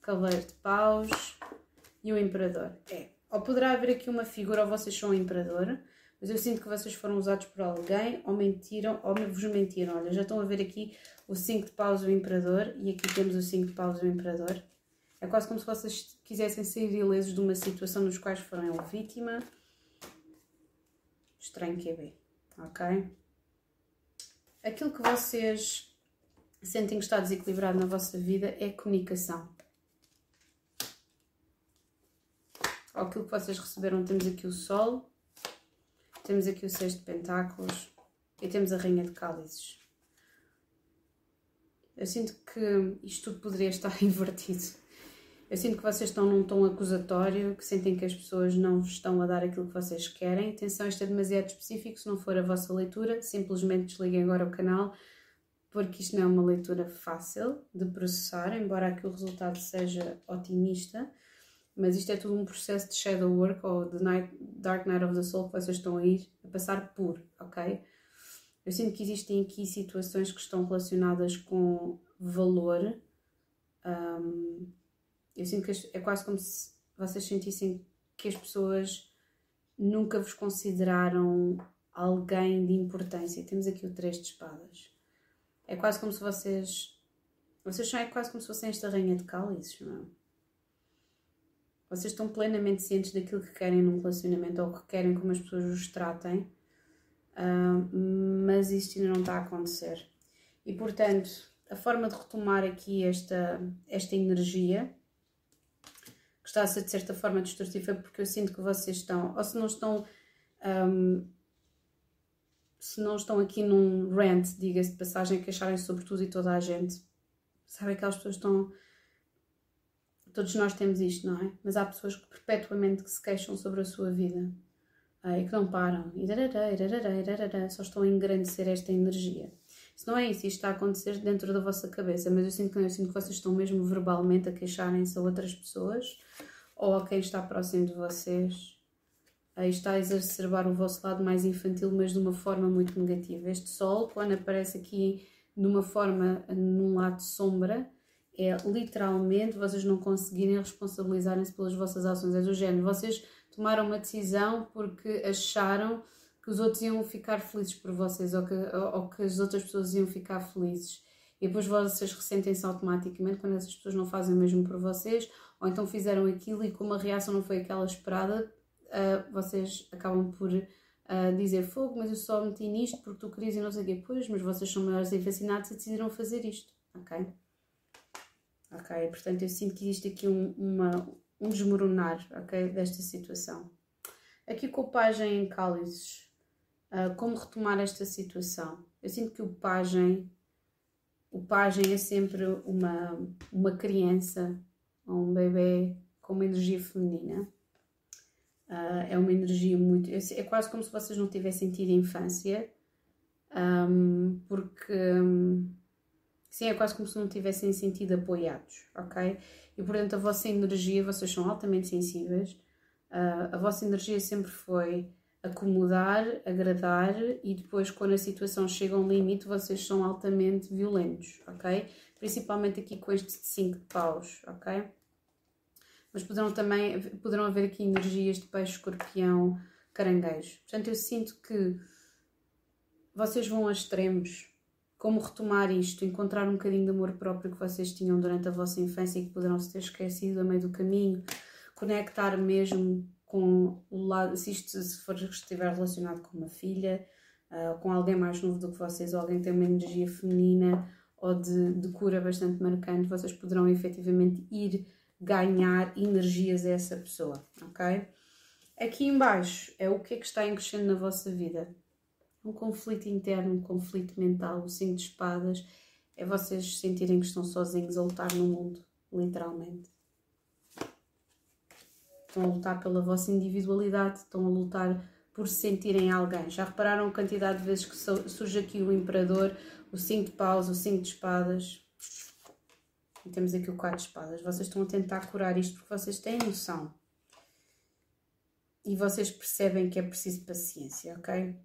Cavaleiro de paus e o imperador. É. Ou poderá haver aqui uma figura, ou vocês são o imperador, mas eu sinto que vocês foram usados por alguém, ou mentiram, ou vos mentiram. Olha, já estão a ver aqui o 5 de paus do Imperador, e aqui temos o 5 de paus do Imperador. É quase como se vocês quisessem sair ilesos de uma situação nos quais foram vítima. Estranho que é bem, ok? Aquilo que vocês sentem que está desequilibrado na vossa vida é comunicação. Aquilo que vocês receberam, temos aqui o Sol, temos aqui o Seis de Pentáculos e temos a Rainha de Cálices. Eu sinto que isto tudo poderia estar [laughs] invertido. Eu sinto que vocês estão num tom acusatório, que sentem que as pessoas não vos estão a dar aquilo que vocês querem. Atenção, isto é demasiado específico. Se não for a vossa leitura, simplesmente desliguem agora o canal, porque isto não é uma leitura fácil de processar, embora aqui o resultado seja otimista mas isto é tudo um processo de shadow work ou de night, Dark Night of the Soul que vocês estão a ir a passar por, ok? Eu sinto que existem aqui situações que estão relacionadas com valor. Um, eu sinto que é quase como se vocês sentissem que as pessoas nunca vos consideraram alguém de importância. Temos aqui o Três de Espadas. É quase como se vocês. Vocês são é quase como se fossem esta rainha de cálices, não é? Vocês estão plenamente cientes daquilo que querem num relacionamento ou que querem como as pessoas os tratem, uh, mas isto ainda não está a acontecer. E portanto, a forma de retomar aqui esta, esta energia, que está a ser de certa forma destrutiva, porque eu sinto que vocês estão, ou se não estão. Um, se não estão aqui num rant, diga-se de passagem, a queixarem sobre tudo e toda a gente, sabem que aquelas pessoas estão Todos nós temos isto, não é? Mas há pessoas que perpetuamente que se queixam sobre a sua vida e que não param e só estão a engrandecer esta energia. Se não é isso, isto está a acontecer dentro da vossa cabeça, mas eu sinto que, eu sinto que vocês estão mesmo verbalmente a queixarem-se a outras pessoas ou a quem está próximo de vocês. Aí está a exacerbar o vosso lado mais infantil, mas de uma forma muito negativa. Este sol, quando aparece aqui numa forma, num lado sombra, é literalmente vocês não conseguirem responsabilizarem-se pelas vossas ações. É do género, vocês tomaram uma decisão porque acharam que os outros iam ficar felizes por vocês ou que, ou que as outras pessoas iam ficar felizes. E depois vocês ressentem-se automaticamente quando essas pessoas não fazem o mesmo por vocês, ou então fizeram aquilo e como a reação não foi aquela esperada, uh, vocês acabam por uh, dizer fogo, mas eu só meti nisto porque tu querias e não sei o quê. Pois, mas vocês são maiores e fascinados e decidiram fazer isto, ok? ok? Portanto, eu sinto que existe aqui um, uma, um desmoronar, ok? Desta situação. Aqui com o pajem em cálices, uh, como retomar esta situação? Eu sinto que o pajem, o pajem é sempre uma, uma criança, ou um bebê com uma energia feminina. Uh, é uma energia muito. É quase como se vocês não tivessem tido infância, um, porque um, Sim, é quase como se não tivessem sentido apoiados, ok? E portanto a vossa energia, vocês são altamente sensíveis, uh, a vossa energia sempre foi acomodar, agradar e depois quando a situação chega a um limite vocês são altamente violentos, ok? Principalmente aqui com este 5 de paus, ok? Mas poderão também, poderão haver aqui energias de peixe, escorpião, caranguejo. Portanto eu sinto que vocês vão a extremos como retomar isto, encontrar um bocadinho de amor próprio que vocês tinham durante a vossa infância e que poderão se ter esquecido a meio do caminho, conectar mesmo com o lado, se isto se for estiver relacionado com uma filha, uh, com alguém mais novo do que vocês, ou alguém que tem uma energia feminina ou de, de cura bastante marcante, vocês poderão efetivamente ir ganhar energias a essa pessoa, ok? Aqui embaixo é o que é que está em crescendo na vossa vida um conflito interno, um conflito mental, o cinco de espadas, é vocês sentirem que estão sozinhos a lutar no mundo, literalmente. Estão a lutar pela vossa individualidade, estão a lutar por se sentirem alguém. Já repararam a quantidade de vezes que surge aqui o Imperador, o cinco de paus, o cinco de espadas? E temos aqui o quatro de espadas. Vocês estão a tentar curar isto porque vocês têm noção. E vocês percebem que é preciso paciência, ok?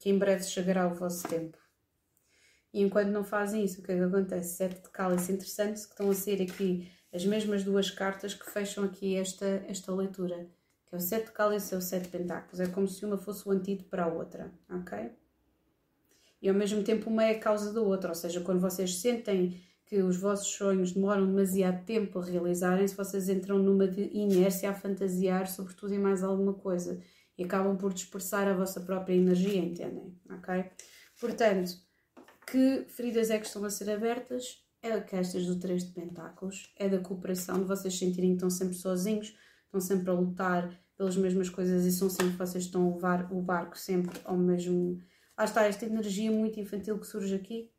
que em breve chegará o vosso tempo. E enquanto não fazem isso, o que é que acontece? Sete de cálice interessante que estão a ser aqui as mesmas duas cartas que fecham aqui esta, esta leitura. Que é o sete de cálice e o sete de pentáculos. É como se uma fosse o antídoto para a outra, ok? E ao mesmo tempo uma é a causa da outra. Ou seja, quando vocês sentem que os vossos sonhos demoram demasiado tempo a realizarem-se, vocês entram numa inércia a fantasiar sobre tudo e mais alguma coisa e acabam por dispersar a vossa própria energia, entendem? Ok? Portanto, que feridas é que estão a ser abertas? É que estas do 3 de Pentáculos, é da cooperação, de vocês sentirem que estão sempre sozinhos, estão sempre a lutar pelas mesmas coisas e são sempre vocês estão a levar o barco sempre ao mesmo. Lá está esta energia muito infantil que surge aqui,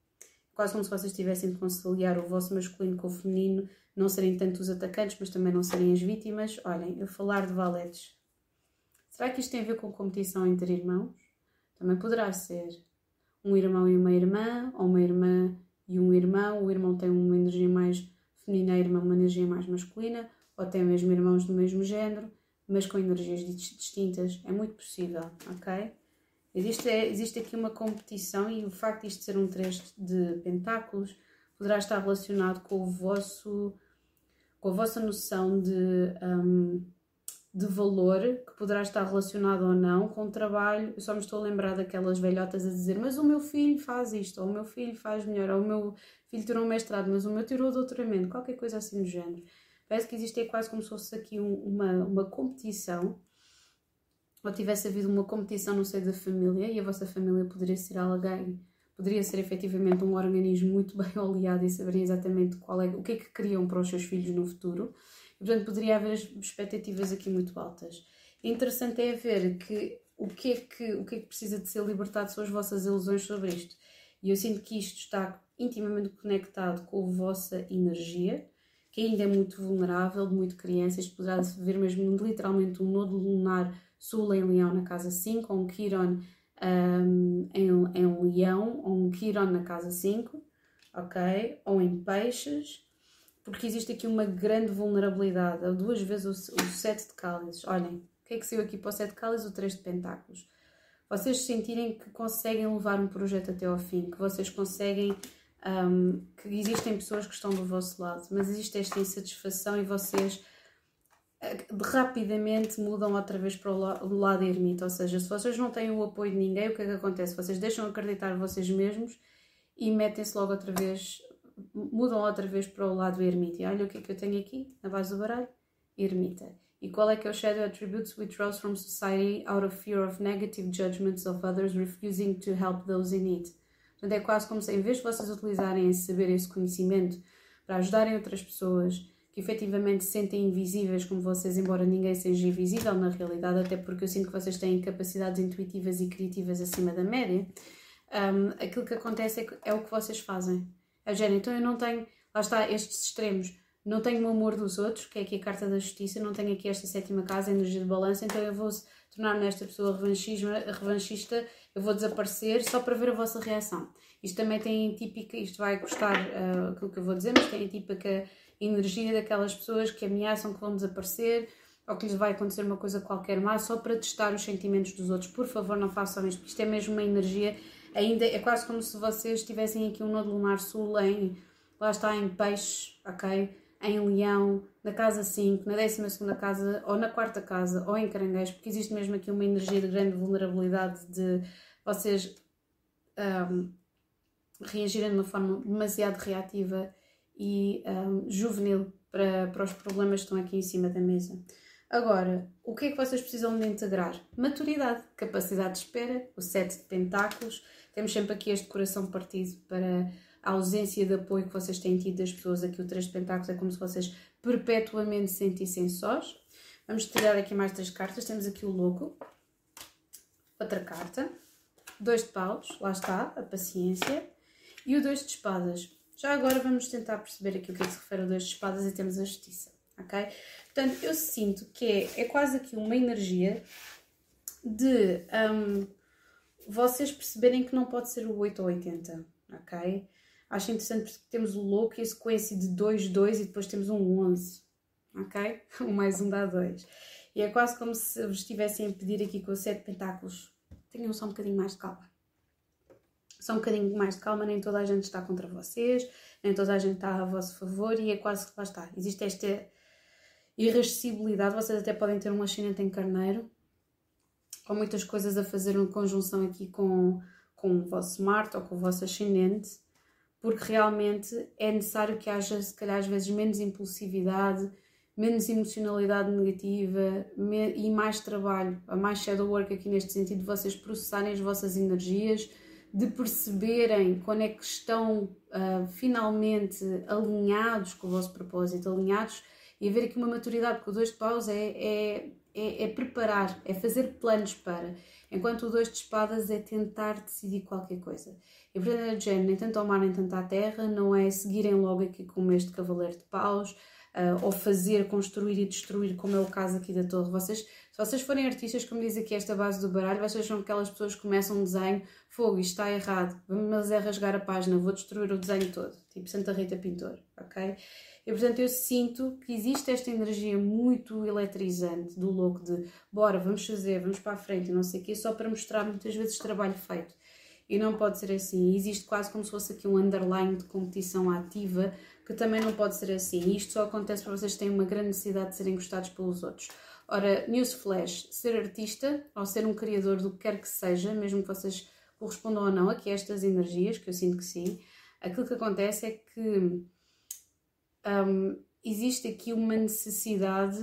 quase como se vocês tivessem de conciliar o vosso masculino com o feminino, não serem tanto os atacantes, mas também não serem as vítimas. Olhem, eu falar de valetes Será que isto tem a ver com competição entre irmãos? Também poderá ser um irmão e uma irmã, ou uma irmã e um irmão. O irmão tem uma energia mais feminina, a irmã uma energia mais masculina, ou até mesmo irmãos do mesmo género, mas com energias distintas. É muito possível, ok? Existe, existe aqui uma competição e o facto de isto ser um 3 de pentáculos poderá estar relacionado com o vosso com a vossa noção de, um, de valor, que poderá estar relacionado ou não com o trabalho. Eu só me estou a lembrar daquelas velhotas a dizer: Mas o meu filho faz isto, ou o meu filho faz melhor, ou o meu filho tirou um mestrado, mas o meu tirou doutoramento, qualquer coisa assim do género. Parece que existe quase como se fosse aqui um, uma, uma competição, ou tivesse havido uma competição no seio da família, e a vossa família poderia ser alguém poderia ser efetivamente um organismo muito [laughs] bem oleado e saberia exatamente qual é, o que é que queriam para os seus filhos no futuro. Portanto, poderia haver expectativas aqui muito altas. interessante é ver que o que, é que o que é que precisa de ser libertado são as vossas ilusões sobre isto. E eu sinto que isto está intimamente conectado com a vossa energia, que ainda é muito vulnerável, muito criança. Isto poderá ver mesmo literalmente um nodo lunar sul em leão na casa 5, ou um Chiron um, em, em leão, ou um Quiron na casa 5, ok? Ou em peixes, porque existe aqui uma grande vulnerabilidade. Duas vezes o, o 7 de cálices. Olhem, o que é que saiu aqui para o 7 de cálices? O 3 de pentáculos. Vocês sentirem que conseguem levar um projeto até ao fim, que vocês conseguem. Um, que existem pessoas que estão do vosso lado, mas existe esta insatisfação e vocês rapidamente mudam outra vez para o lado ermita. Ou seja, se vocês não têm o apoio de ninguém, o que é que acontece? Vocês deixam acreditar vocês mesmos e metem-se logo outra vez, mudam outra vez para o lado ermita. E olha o que é que eu tenho aqui na base do baralho: ermita. E qual é que é o Shadow Attributes? Withdraws from society out of fear of negative judgments of others, refusing to help those in need. Portanto, é quase como se, em vez de vocês utilizarem esse saber, esse conhecimento para ajudarem outras pessoas, que efetivamente se sentem invisíveis como vocês, embora ninguém seja invisível na realidade, até porque eu sinto que vocês têm capacidades intuitivas e criativas acima da média, um, aquilo que acontece é, que é, o que vocês fazem. Género, então eu não tenho, lá está, estes extremos, não tenho o amor dos outros, que é aqui a carta da justiça, não tenho aqui esta sétima casa, a energia de balanço, então eu vou tornar-me esta pessoa revanchista, eu vou desaparecer só para ver a vossa reação. Isto também tem típica, isto vai custar uh, aquilo que eu vou dizer, mas tem típica energia daquelas pessoas que ameaçam que vão desaparecer ou que lhes vai acontecer uma coisa qualquer má só para testar os sentimentos dos outros. Por favor, não façam isto, isto é mesmo uma energia. Ainda é quase como se vocês tivessem aqui um nodo lunar sul em, lá está, em peixe, ok? Em leão, na casa 5, na 12 casa, ou na quarta casa, ou em caranguejo, porque existe mesmo aqui uma energia de grande vulnerabilidade de vocês um, reagirem de uma forma demasiado reativa e um, juvenil para, para os problemas que estão aqui em cima da mesa. Agora, o que é que vocês precisam de integrar? Maturidade, capacidade de espera, o sete de pentáculos. Temos sempre aqui este coração partido para a ausência de apoio que vocês têm tido das pessoas. Aqui o três de pentáculos é como se vocês perpetuamente se sentissem sós. Vamos tirar aqui mais três cartas. Temos aqui o louco, outra carta, dois de paus, lá está, a paciência, e o dois de espadas. Já agora vamos tentar perceber aqui o que é que se refere a dois de espadas e temos a justiça, ok? Portanto, eu sinto que é, é quase aqui uma energia de um, vocês perceberem que não pode ser o 8 ou 80, ok? Acho interessante porque temos o louco e a sequência de 2, 2 e depois temos um 11, ok? [laughs] Um mais um dá 2. E é quase como se vos estivessem a pedir aqui com o 7 pentáculos, tenham só um bocadinho mais de calma só um bocadinho mais de calma, nem toda a gente está contra vocês, nem toda a gente está a vosso favor e é quase que lá está. Existe esta irascibilidade, vocês até podem ter um ascendente em carneiro, com muitas coisas a fazer uma conjunção aqui com, com o vosso Marte ou com o vosso ascendente, porque realmente é necessário que haja, se calhar, às vezes menos impulsividade, menos emocionalidade negativa me, e mais trabalho, a mais shadow work aqui neste sentido, de vocês processarem as vossas energias de perceberem quando é que estão uh, finalmente alinhados com o vosso propósito, alinhados e haver aqui uma maturidade, porque o dois de paus é, é, é, é, preparar, é fazer planos para, enquanto o dois de espadas é tentar decidir qualquer coisa. E portanto é género, nem tanto ao mar nem tanto à terra, não é seguirem logo aqui como este cavaleiro de paus, uh, ou fazer, construir e destruir, como é o caso aqui da torre. Vocês, se vocês forem artistas, como diz aqui esta base do baralho, vocês são aquelas pessoas que começam um desenho, fogo, isto está errado, vamos é rasgar a página, vou destruir o desenho todo, tipo Santa Rita Pintor, ok? E portanto eu sinto que existe esta energia muito eletrizante do louco de bora, vamos fazer, vamos para a frente e não sei o quê, só para mostrar muitas vezes trabalho feito. E não pode ser assim. Existe quase como se fosse aqui um underline de competição ativa, que também não pode ser assim. E isto só acontece para vocês que têm uma grande necessidade de serem gostados pelos outros. Ora, newsflash, ser artista ou ser um criador do que quer que seja, mesmo que vocês correspondam ou não aqui a estas energias, que eu sinto que sim, aquilo que acontece é que um, existe aqui uma necessidade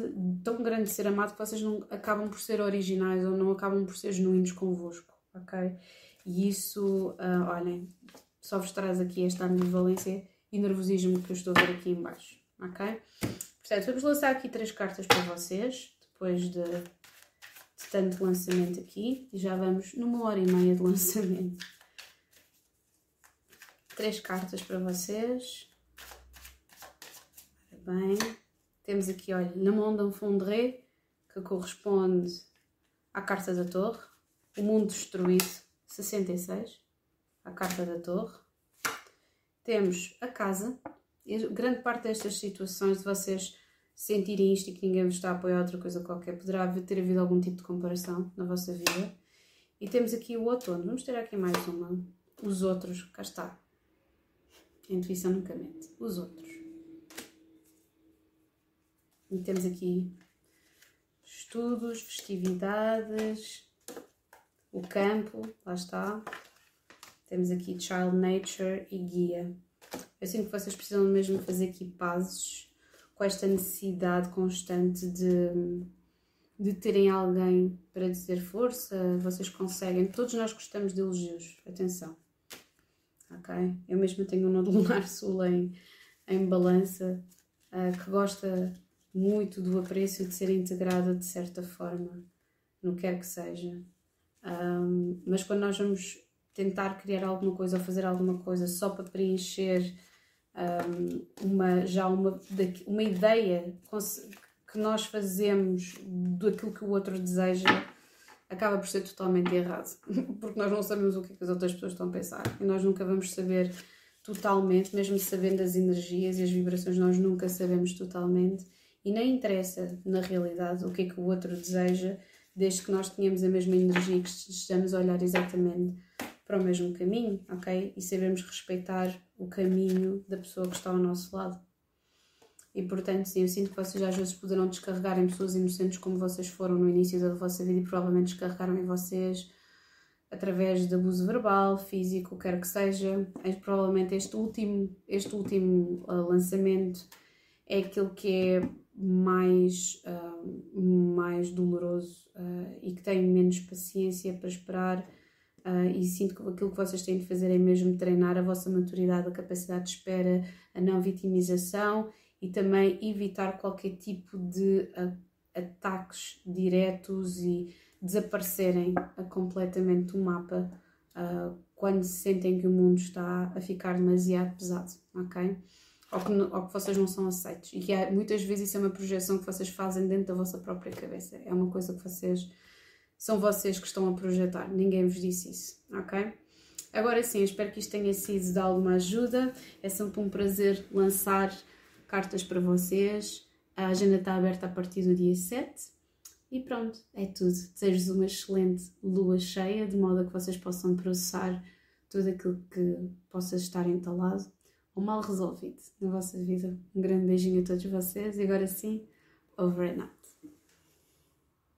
tão grande de ser amado que vocês não acabam por ser originais ou não acabam por ser genuínos convosco, ok? E isso, uh, olhem, só vos traz aqui esta ambivalência e nervosismo que eu estou a ver aqui embaixo, ok? Portanto, vamos lançar aqui três cartas para vocês, depois de, de tanto lançamento aqui, e já vamos numa hora e meia de lançamento. Três cartas para vocês bem. Temos aqui, olha, Le Monde en Fondré, que corresponde à Carta da Torre. O Mundo Destruído, 66, a Carta da Torre. Temos a casa. E grande parte destas situações de vocês sentirem isto e que ninguém vos está a apoiar outra coisa qualquer, poderá ter havido algum tipo de comparação na vossa vida. E temos aqui o outono. Vamos ter aqui mais uma. Os outros, cá está. A intuição nunca mente. Os outros. E temos aqui estudos, festividades, o campo, lá está. Temos aqui Child Nature e guia. Eu sinto que vocês precisam mesmo fazer aqui pazes com esta necessidade constante de, de terem alguém para dizer força, vocês conseguem. Todos nós gostamos de elogios, atenção. Ok? Eu mesmo tenho um nó lunar sul em, em balança uh, que gosta muito do apreço de ser integrada de certa forma, no que quer que seja. Um, mas quando nós vamos tentar criar alguma coisa ou fazer alguma coisa só para preencher um, uma, já uma, uma ideia que nós fazemos daquilo que o outro deseja, acaba por ser totalmente errado. [laughs] Porque nós não sabemos o que, é que as outras pessoas estão a pensar e nós nunca vamos saber totalmente, mesmo sabendo as energias e as vibrações, nós nunca sabemos totalmente e nem interessa, na realidade, o que é que o outro deseja, desde que nós tenhamos a mesma energia e que estejamos a olhar exatamente para o mesmo caminho, ok? E sabemos respeitar o caminho da pessoa que está ao nosso lado. E portanto, sim, eu sinto que vocês às vezes poderão descarregar em pessoas inocentes como vocês foram no início da vossa vida e provavelmente descarregaram em vocês através de abuso verbal, físico, quer que seja. É, provavelmente este último, este último uh, lançamento é aquilo que é mais, uh, mais doloroso uh, e que tenho menos paciência para esperar. Uh, e sinto que aquilo que vocês têm de fazer é mesmo treinar a vossa maturidade, a capacidade de espera, a não vitimização e também evitar qualquer tipo de ataques diretos e desaparecerem completamente do mapa quando sentem que o mundo está a ficar demasiado pesado, ok? Ou que, ou que vocês não são aceitos. E que há, muitas vezes isso é uma projeção que vocês fazem dentro da vossa própria cabeça. É uma coisa que vocês. São vocês que estão a projetar, ninguém vos disse isso, ok? Agora sim, espero que isto tenha sido de alguma ajuda. É sempre um prazer lançar cartas para vocês. A agenda está aberta a partir do dia 7. E pronto, é tudo. Desejo-vos uma excelente lua cheia, de modo a que vocês possam processar tudo aquilo que possa estar entalado ou mal resolvido na vossa vida. Um grande beijinho a todos vocês e agora sim, over and out.